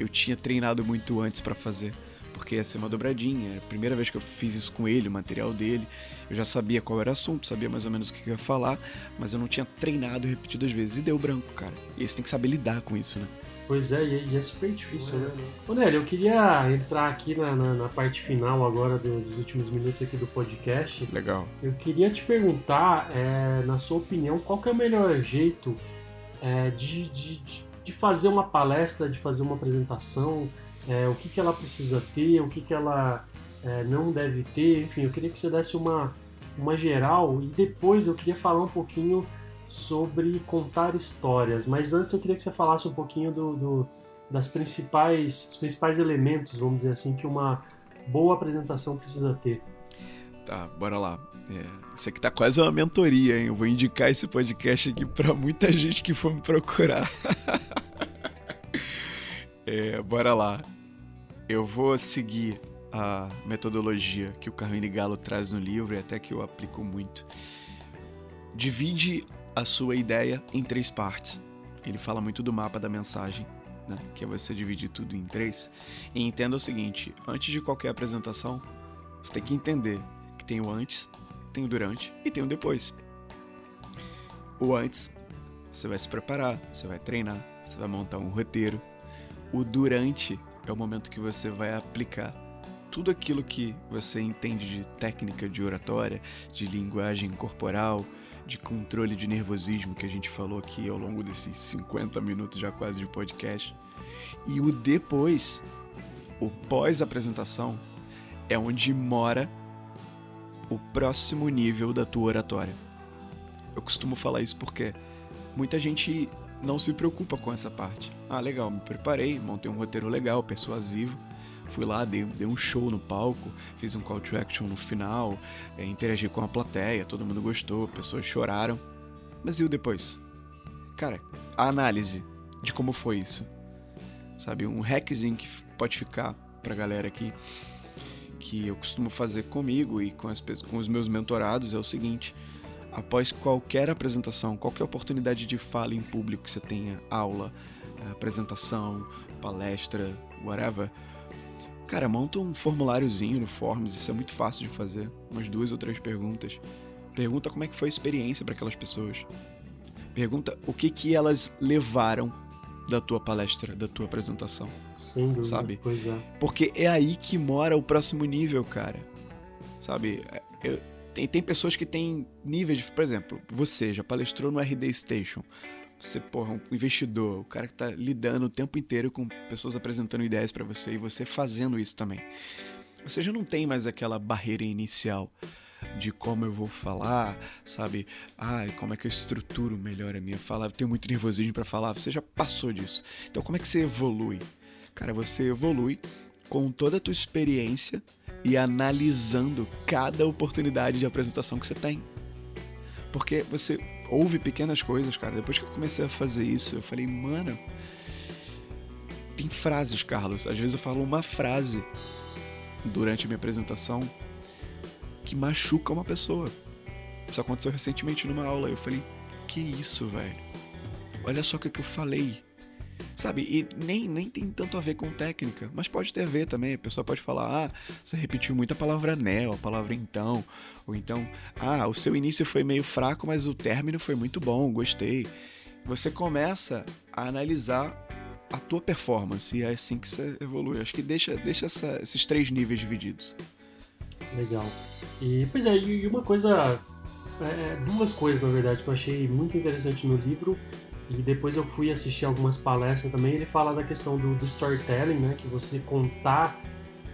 eu tinha treinado muito antes para fazer porque ia ser uma dobradinha. Era a primeira vez que eu fiz isso com ele, o material dele. Eu já sabia qual era o assunto, sabia mais ou menos o que eu ia falar, mas eu não tinha treinado repetidas vezes. E deu branco, cara. E aí você tem que saber lidar com isso, né? Pois é, e é super difícil, né? Ô Nélio, eu queria entrar aqui na, na, na parte final agora do, dos últimos minutos aqui do podcast. Legal. Eu queria te perguntar, é, na sua opinião, qual que é o melhor jeito é, de, de, de fazer uma palestra, de fazer uma apresentação, é, o que, que ela precisa ter, o que, que ela é, não deve ter, enfim, eu queria que você desse uma, uma geral e depois eu queria falar um pouquinho sobre contar histórias, mas antes eu queria que você falasse um pouquinho do, do das principais, dos principais elementos, vamos dizer assim, que uma boa apresentação precisa ter. Tá, bora lá. É, isso aqui tá quase uma mentoria, hein? Eu vou indicar esse podcast aqui para muita gente que for me procurar. é, bora lá eu vou seguir a metodologia que o Carmine Galo traz no livro e até que eu aplico muito. Divide a sua ideia em três partes. Ele fala muito do mapa da mensagem, né? que é você dividir tudo em três. E entenda o seguinte: antes de qualquer apresentação, você tem que entender que tem o antes, tem o durante e tem o depois. O antes, você vai se preparar, você vai treinar, você vai montar um roteiro. O durante é o momento que você vai aplicar tudo aquilo que você entende de técnica de oratória, de linguagem corporal, de controle de nervosismo que a gente falou aqui ao longo desses 50 minutos já quase de podcast. E o depois, o pós-apresentação, é onde mora o próximo nível da tua oratória. Eu costumo falar isso porque muita gente não se preocupa com essa parte. Ah, legal, me preparei, montei um roteiro legal, persuasivo. Fui lá, dei, dei um show no palco, fiz um call to action no final, é, interagi com a plateia, todo mundo gostou, pessoas choraram. Mas e o depois? Cara, a análise de como foi isso. Sabe, um hackzinho que pode ficar pra galera aqui, que eu costumo fazer comigo e com, as, com os meus mentorados é o seguinte após qualquer apresentação, qualquer oportunidade de fala em público que você tenha, aula, eh, apresentação, palestra, whatever, Cara, monta um formuláriozinho no Forms, isso é muito fácil de fazer. Umas duas ou três perguntas. Pergunta como é que foi a experiência para aquelas pessoas. Pergunta o que que elas levaram da tua palestra, da tua apresentação. Sem dúvida, sabe? Pois é. Porque é aí que mora o próximo nível, cara. Sabe? É, eu, tem, tem pessoas que têm níveis, de, por exemplo, você já palestrou no RD Station. Você, porra, um investidor, o cara que tá lidando o tempo inteiro com pessoas apresentando ideias para você e você fazendo isso também. Você já não tem mais aquela barreira inicial de como eu vou falar, sabe? Ah, como é que eu estruturo melhor a minha fala? Eu tenho muito nervosismo para falar. Você já passou disso. Então, como é que você evolui? Cara, você evolui com toda a tua experiência e analisando cada oportunidade de apresentação que você tem. Porque você ouve pequenas coisas, cara. Depois que eu comecei a fazer isso, eu falei, mano, tem frases, Carlos. Às vezes eu falo uma frase durante a minha apresentação que machuca uma pessoa. Isso aconteceu recentemente numa aula. Eu falei, que isso, velho? Olha só o que, que eu falei. Sabe? E nem, nem tem tanto a ver com técnica, mas pode ter a ver também. A pessoa pode falar, ah, você repetiu muito a palavra né, a palavra então. Ou então, ah, o seu início foi meio fraco, mas o término foi muito bom, gostei. Você começa a analisar a tua performance e é assim que você evolui. Acho que deixa, deixa essa, esses três níveis divididos. Legal. E, pois é, e uma coisa, é, duas coisas na verdade que eu achei muito interessante no livro e depois eu fui assistir algumas palestras também. Ele fala da questão do, do storytelling, né? Que você contar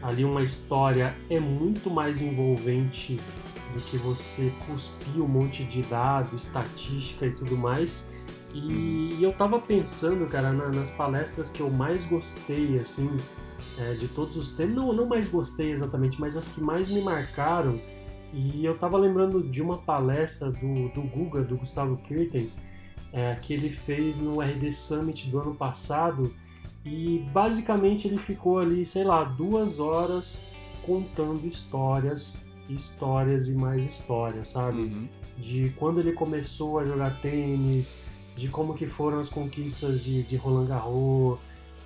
ali uma história é muito mais envolvente do que você cuspir um monte de dados, estatística e tudo mais. E, eu tava pensando, cara, na, nas palestras que eu mais gostei, assim, é, de todos os tempos. Não, não mais gostei exatamente, mas as que mais me marcaram. E eu tava lembrando de uma palestra do, do Guga, do Gustavo Kirten, é, que ele fez no RD Summit do ano passado. E basicamente ele ficou ali, sei lá, duas horas contando histórias, histórias e mais histórias, sabe? Uhum. De quando ele começou a jogar tênis, de como que foram as conquistas de, de Roland Garros,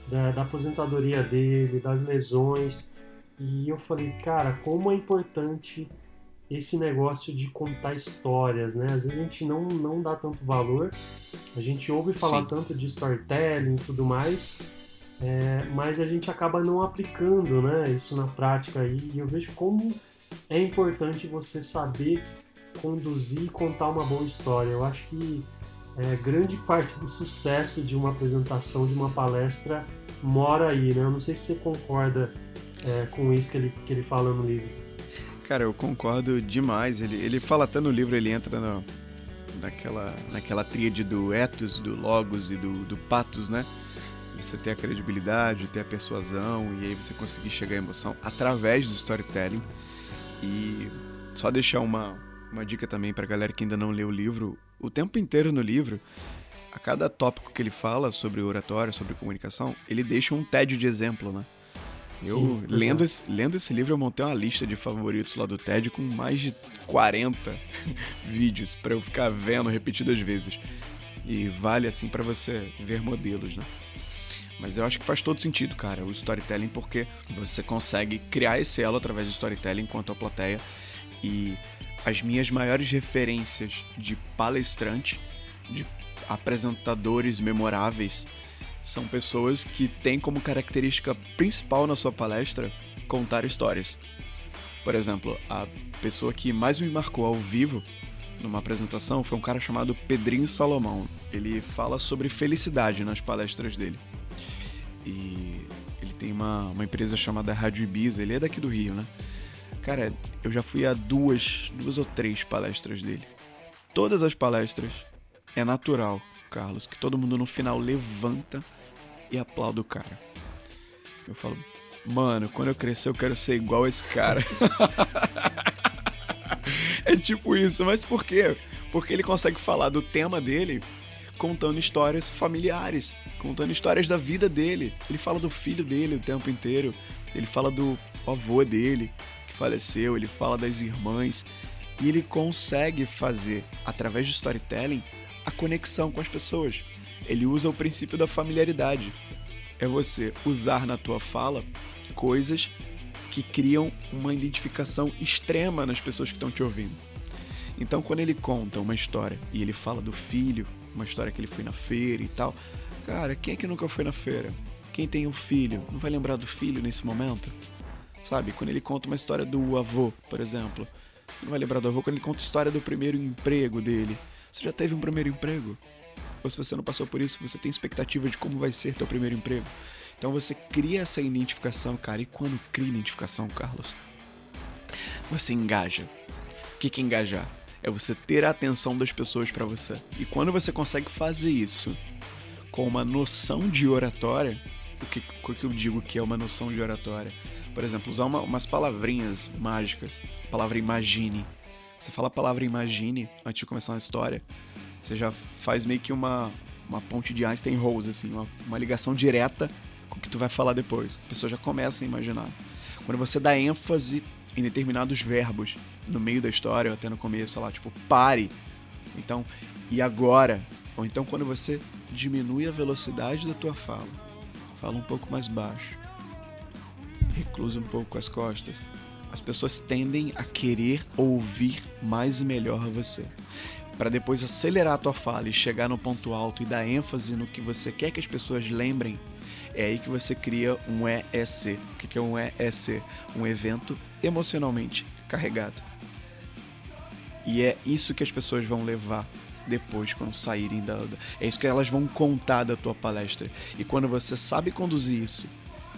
da, da aposentadoria dele, das lesões. E eu falei, cara, como é importante esse negócio de contar histórias, né? Às vezes a gente não, não dá tanto valor, a gente ouve falar Sim. tanto de storytelling e tudo mais, é, mas a gente acaba não aplicando né, isso na prática. E eu vejo como é importante você saber conduzir e contar uma boa história. Eu acho que é, grande parte do sucesso de uma apresentação, de uma palestra, mora aí, né? Eu não sei se você concorda é, com isso que ele, que ele fala no livro. Cara, eu concordo demais. Ele, ele fala até no livro, ele entra no, naquela, naquela tríade do ethos, do logos e do, do patos, né? Você ter a credibilidade, ter a persuasão e aí você conseguir chegar à emoção através do storytelling. E só deixar uma, uma dica também pra galera que ainda não leu o livro. O tempo inteiro no livro, a cada tópico que ele fala sobre oratória, sobre comunicação, ele deixa um TED de exemplo, né? Eu, Sim, lendo, exato. esse, lendo esse livro, eu montei uma lista de favoritos lá do TED com mais de 40 vídeos pra eu ficar vendo repetidas vezes. E vale assim pra você ver modelos, né? Mas eu acho que faz todo sentido, cara, o storytelling, porque você consegue criar esse elo através do storytelling enquanto a plateia. E as minhas maiores referências de palestrante, de apresentadores memoráveis, são pessoas que têm como característica principal na sua palestra contar histórias. Por exemplo, a pessoa que mais me marcou ao vivo numa apresentação foi um cara chamado Pedrinho Salomão. Ele fala sobre felicidade nas palestras dele. E ele tem uma, uma empresa chamada Rádio Ibiza, ele é daqui do Rio, né? Cara, eu já fui a duas, duas ou três palestras dele. Todas as palestras é natural, Carlos, que todo mundo no final levanta e aplaude o cara. Eu falo, mano, quando eu crescer eu quero ser igual a esse cara. é tipo isso, mas por quê? Porque ele consegue falar do tema dele contando histórias familiares, contando histórias da vida dele. Ele fala do filho dele o tempo inteiro, ele fala do avô dele que faleceu, ele fala das irmãs e ele consegue fazer através de storytelling a conexão com as pessoas. Ele usa o princípio da familiaridade. É você usar na tua fala coisas que criam uma identificação extrema nas pessoas que estão te ouvindo. Então, quando ele conta uma história e ele fala do filho, uma história que ele foi na feira e tal, cara, quem é que nunca foi na feira? Quem tem um filho, não vai lembrar do filho nesse momento? Sabe? Quando ele conta uma história do avô, por exemplo, você não vai lembrar do avô quando ele conta a história do primeiro emprego dele. Você já teve um primeiro emprego? Ou se você não passou por isso, você tem expectativa de como vai ser teu primeiro emprego? Então você cria essa identificação, cara. E quando cria identificação, Carlos, você engaja. O que é engajar? É você ter a atenção das pessoas para você. E quando você consegue fazer isso com uma noção de oratória, o que, o que eu digo que é uma noção de oratória? Por exemplo, usar uma, umas palavrinhas mágicas. A palavra imagine. Você fala a palavra imagine antes de começar uma história. Você já faz meio que uma, uma ponte de Einstein-Rose, assim, uma, uma ligação direta com o que tu vai falar depois. A pessoa já começa a imaginar. Quando você dá ênfase em determinados verbos no meio da história, ou até no começo, lá, tipo, pare. Então, e agora? Ou então quando você diminui a velocidade da tua fala, fala um pouco mais baixo, reclusa um pouco as costas, as pessoas tendem a querer ouvir mais e melhor você. Para depois acelerar a tua fala e chegar no ponto alto e dar ênfase no que você quer que as pessoas lembrem, é aí que você cria um EEC. O que é um EEC? Um evento emocionalmente carregado. E é isso que as pessoas vão levar depois quando saírem da. É isso que elas vão contar da tua palestra. E quando você sabe conduzir isso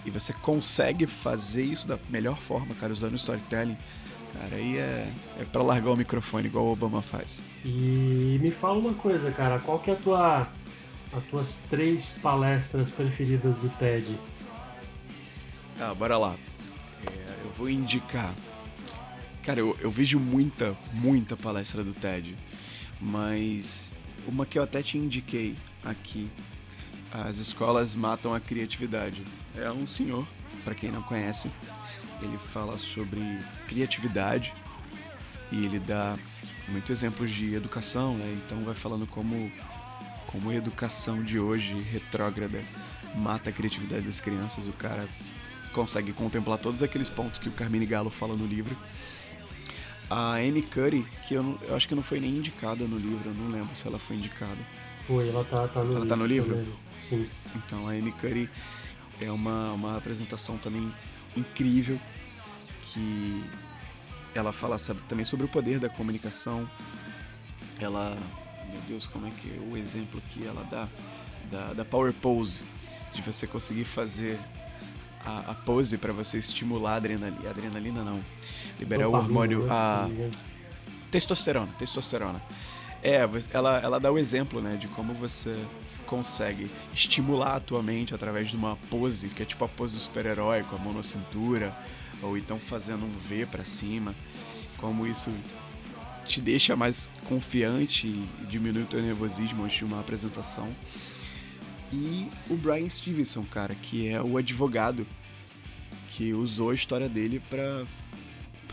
e você consegue fazer isso da melhor forma, cara, usando o storytelling, cara, aí é, é para largar o microfone igual o Obama faz. E me fala uma coisa, cara, qual que é a tua as tuas três palestras preferidas do TED? Tá, bora lá. É, eu vou indicar. Cara, eu, eu vejo muita, muita palestra do TED, mas uma que eu até te indiquei aqui, as escolas matam a criatividade. É um senhor, para quem não conhece, ele fala sobre criatividade e ele dá muitos exemplos de educação, né? Então vai falando como como a educação de hoje retrógrada mata a criatividade das crianças, o cara consegue contemplar todos aqueles pontos que o Carmine Gallo fala no livro. A Anne Curry, que eu, não, eu acho que não foi nem indicada no livro, eu não lembro se ela foi indicada. Foi, ela tá, tá no ela livro. tá no livro? Sim. Então a Anne Curry é uma, uma apresentação também incrível que ela fala sabe, também sobre o poder da comunicação. Ela meu Deus, como é que é o exemplo que ela dá da, da Power Pose, de você conseguir fazer a, a pose para você estimular a adrenalina, adrenalina não, liberar o hormônio, né, a testosterona, testosterona. É, ela, ela dá o exemplo, né, de como você consegue estimular a tua mente através de uma pose, que é tipo a pose do super-herói, com a mão na cintura, ou então fazendo um V para cima, como isso te deixa mais confiante e diminui o teu nervosismo antes de uma apresentação. E o Brian Stevenson, cara, que é o advogado que usou a história dele para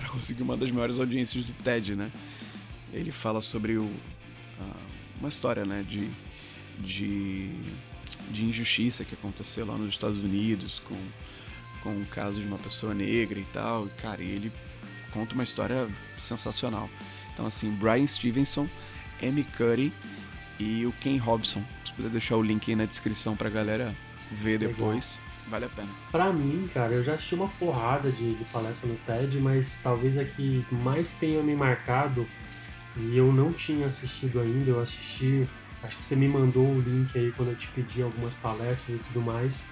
conseguir uma das maiores audiências do TED, né? Ele fala sobre o, uma história, né, de, de, de injustiça que aconteceu lá nos Estados Unidos com, com o caso de uma pessoa negra e tal. Cara, e ele conta uma história sensacional. Então, assim, Brian Stevenson, Amy Curry e o Ken Robson. Se puder deixar o link aí na descrição pra galera ver depois, Legal. vale a pena. Pra mim, cara, eu já assisti uma porrada de, de palestra no TED, mas talvez a que mais tenha me marcado e eu não tinha assistido ainda, eu assisti, acho que você me mandou o link aí quando eu te pedi algumas palestras e tudo mais.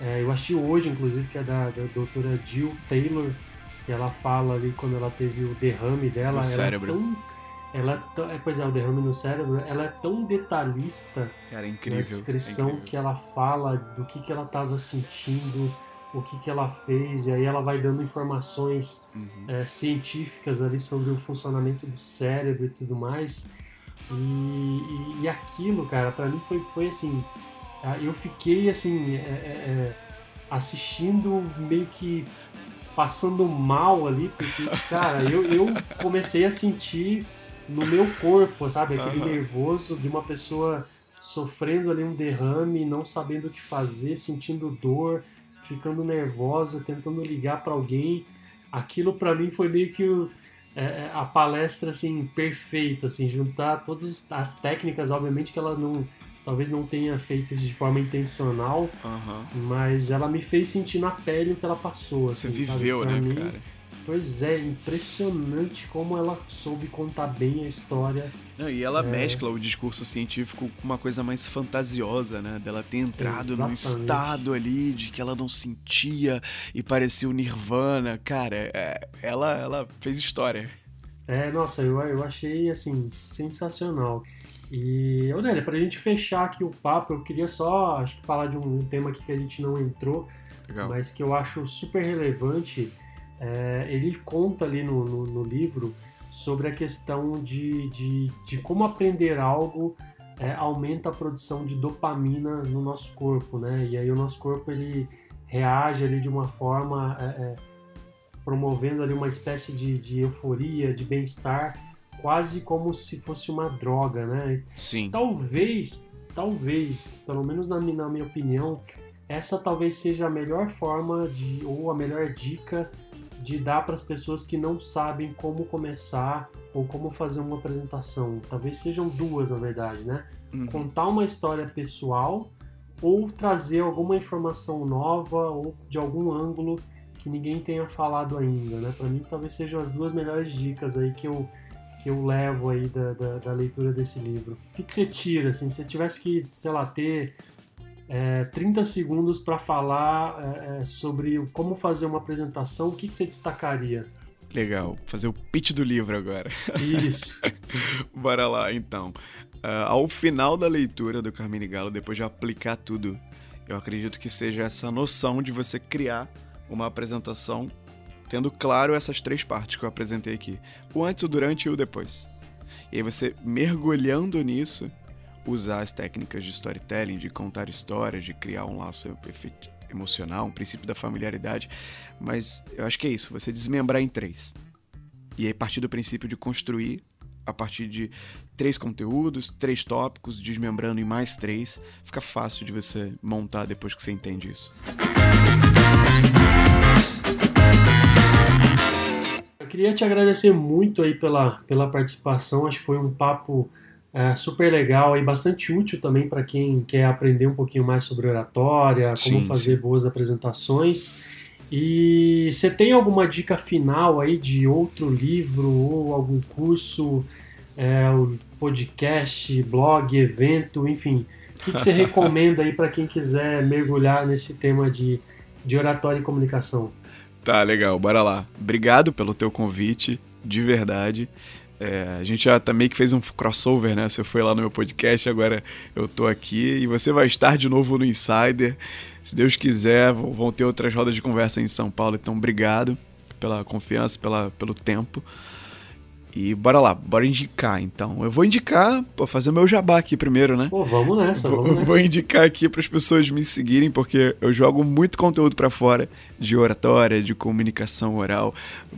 É, eu assisti hoje, inclusive, que é da, da doutora Jill Taylor, que ela fala ali quando ela teve o derrame dela. No ela cérebro. É tão, ela é tão, é, pois é, o derrame no cérebro, ela é tão detalhista Cara, é incrível, na descrição é incrível. que ela fala do que, que ela estava sentindo, o que, que ela fez, e aí ela vai dando informações uhum. é, científicas ali sobre o funcionamento do cérebro e tudo mais. E, e, e aquilo, cara, para mim foi, foi assim. Eu fiquei assim, é, é, assistindo meio que passando mal ali, porque, cara, eu, eu comecei a sentir no meu corpo, sabe, aquele uhum. nervoso de uma pessoa sofrendo ali um derrame, não sabendo o que fazer, sentindo dor, ficando nervosa, tentando ligar para alguém. Aquilo para mim foi meio que o, é, é, a palestra assim perfeita, assim, juntar todas as técnicas, obviamente que ela não talvez não tenha feito isso de forma intencional, uhum. mas ela me fez sentir na pele o que ela passou. Você assim, viveu, né, mim, cara? Pois é, impressionante como ela soube contar bem a história. Não, e ela é... mescla o discurso científico com uma coisa mais fantasiosa, né? Dela ter entrado Exatamente. num estado ali de que ela não sentia e parecia o Nirvana. Cara, é, ela, ela fez história. É, nossa, eu, eu achei, assim, sensacional. E, Aurélia, pra gente fechar aqui o papo, eu queria só acho falar de um tema aqui que a gente não entrou, Legal. mas que eu acho super relevante é, ele conta ali no, no, no, livro sobre a questão de, de, de como aprender algo é, aumenta a produção de dopamina no nosso corpo, né? E aí o nosso corpo ele reage ali de uma forma é, é promovendo ali uma espécie de, de euforia, de bem-estar, quase como se fosse uma droga, né? Sim. Talvez, talvez, pelo menos na minha, na minha opinião, essa talvez seja a melhor forma de ou a melhor dica de dar para as pessoas que não sabem como começar ou como fazer uma apresentação. Talvez sejam duas, na verdade, né? Uhum. Contar uma história pessoal ou trazer alguma informação nova ou de algum ângulo que ninguém tenha falado ainda, né? Para mim, talvez sejam as duas melhores dicas aí que eu que eu levo aí da, da, da leitura desse livro. O que, que você tira, assim, se você tivesse que, sei lá, ter é, 30 segundos para falar é, é, sobre como fazer uma apresentação, o que, que você destacaria? Legal, fazer o pitch do livro agora. Isso. Bora lá, então. Uh, ao final da leitura do Carmine Galo, depois de aplicar tudo, eu acredito que seja essa noção de você criar uma apresentação tendo claro essas três partes que eu apresentei aqui: o antes, o durante e o depois. E aí você mergulhando nisso, usar as técnicas de storytelling, de contar histórias, de criar um laço emocional, um princípio da familiaridade. Mas eu acho que é isso, você desmembrar em três. E aí partir do princípio de construir a partir de três conteúdos, três tópicos, desmembrando em mais três, fica fácil de você montar depois que você entende isso. Eu queria te agradecer muito aí pela, pela participação, acho que foi um papo é super legal e bastante útil também para quem quer aprender um pouquinho mais sobre oratória, como sim, fazer sim. boas apresentações. E você tem alguma dica final aí de outro livro ou algum curso, é, podcast, blog, evento, enfim? O que, que você recomenda aí para quem quiser mergulhar nesse tema de, de oratória e comunicação? Tá, legal, bora lá. Obrigado pelo teu convite, de verdade. É, a gente já também que fez um crossover, né? Você foi lá no meu podcast, agora eu tô aqui e você vai estar de novo no Insider. Se Deus quiser, vão ter outras rodas de conversa em São Paulo. Então, obrigado pela confiança, pela, pelo tempo. E bora lá, bora indicar então. Eu vou indicar, vou fazer o meu jabá aqui primeiro, né? Pô, vamos nessa, vamos vou, nessa. Vou indicar aqui para as pessoas me seguirem, porque eu jogo muito conteúdo para fora de oratória, de comunicação oral,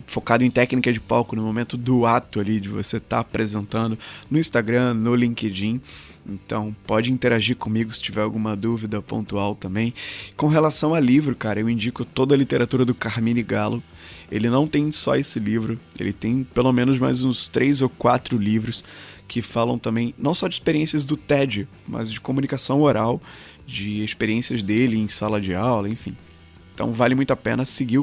focado em técnica de palco no momento do ato ali, de você estar tá apresentando no Instagram, no LinkedIn. Então, pode interagir comigo se tiver alguma dúvida pontual também. Com relação a livro, cara, eu indico toda a literatura do Carmine Galo ele não tem só esse livro, ele tem pelo menos mais uns três ou quatro livros que falam também não só de experiências do TED, mas de comunicação oral, de experiências dele em sala de aula, enfim. Então vale muito a pena seguir,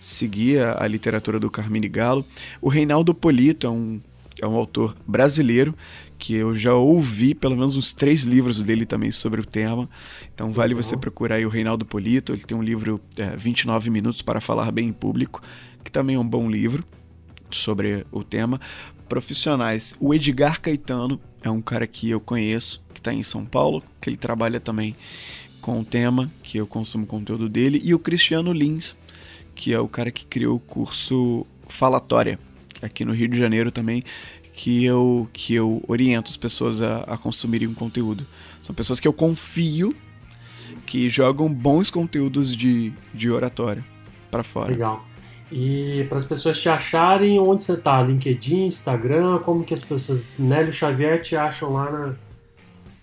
seguir a, a literatura do Carmine Galo. O Reinaldo Polito é um, é um autor brasileiro que eu já ouvi pelo menos uns três livros dele também sobre o tema. Então vale uhum. você procurar aí o Reinaldo Polito. Ele tem um livro é, 29 Minutos para Falar Bem em Público, que também é um bom livro sobre o tema. Profissionais, o Edgar Caetano é um cara que eu conheço, que está em São Paulo, que ele trabalha também com o tema, que eu consumo conteúdo dele, e o Cristiano Lins, que é o cara que criou o curso Falatória, aqui no Rio de Janeiro também, que eu, que eu oriento as pessoas a, a consumirem um conteúdo. São pessoas que eu confio que jogam bons conteúdos de, de oratória para fora. Legal. E para as pessoas te acharem, onde você tá? LinkedIn, Instagram, como que as pessoas, Nélio Xavier, te acham lá na...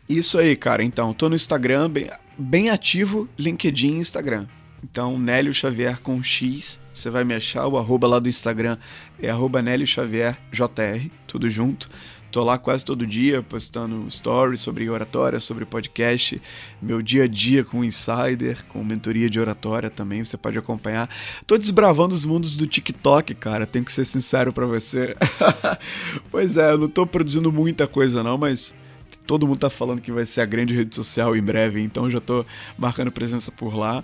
Isso aí, cara. Então, tô no Instagram, bem, bem ativo, LinkedIn e Instagram. Então, Nélio Xavier com X, você vai me achar. O arroba lá do Instagram é arroba Nélio Xavier JR, tudo junto. Tô lá quase todo dia postando stories sobre oratória, sobre podcast, meu dia a dia com Insider, com mentoria de oratória também, você pode acompanhar. Tô desbravando os mundos do TikTok, cara, tenho que ser sincero para você. pois é, eu não tô produzindo muita coisa não, mas todo mundo tá falando que vai ser a grande rede social em breve, então já tô marcando presença por lá.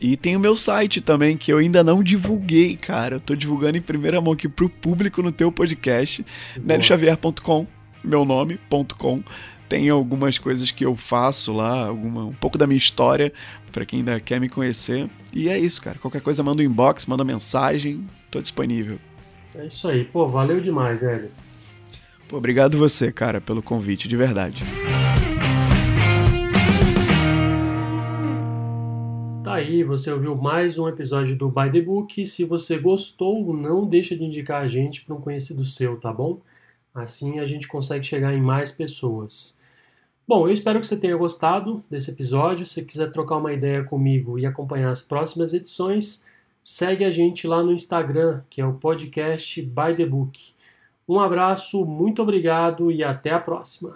E tem o meu site também, que eu ainda não divulguei, cara. Eu tô divulgando em primeira mão aqui pro público no teu podcast, nelioxavier.com, meu nome.com. Tem algumas coisas que eu faço lá, alguma, um pouco da minha história, para quem ainda quer me conhecer. E é isso, cara. Qualquer coisa, manda um inbox, manda mensagem, tô disponível. É isso aí. Pô, valeu demais, Hélio. Pô, obrigado você, cara, pelo convite, de verdade. Aí, você ouviu mais um episódio do By the Book. Se você gostou, não deixa de indicar a gente para um conhecido seu, tá bom? Assim a gente consegue chegar em mais pessoas. Bom, eu espero que você tenha gostado desse episódio. Se quiser trocar uma ideia comigo e acompanhar as próximas edições, segue a gente lá no Instagram, que é o podcast By the Book. Um abraço, muito obrigado e até a próxima.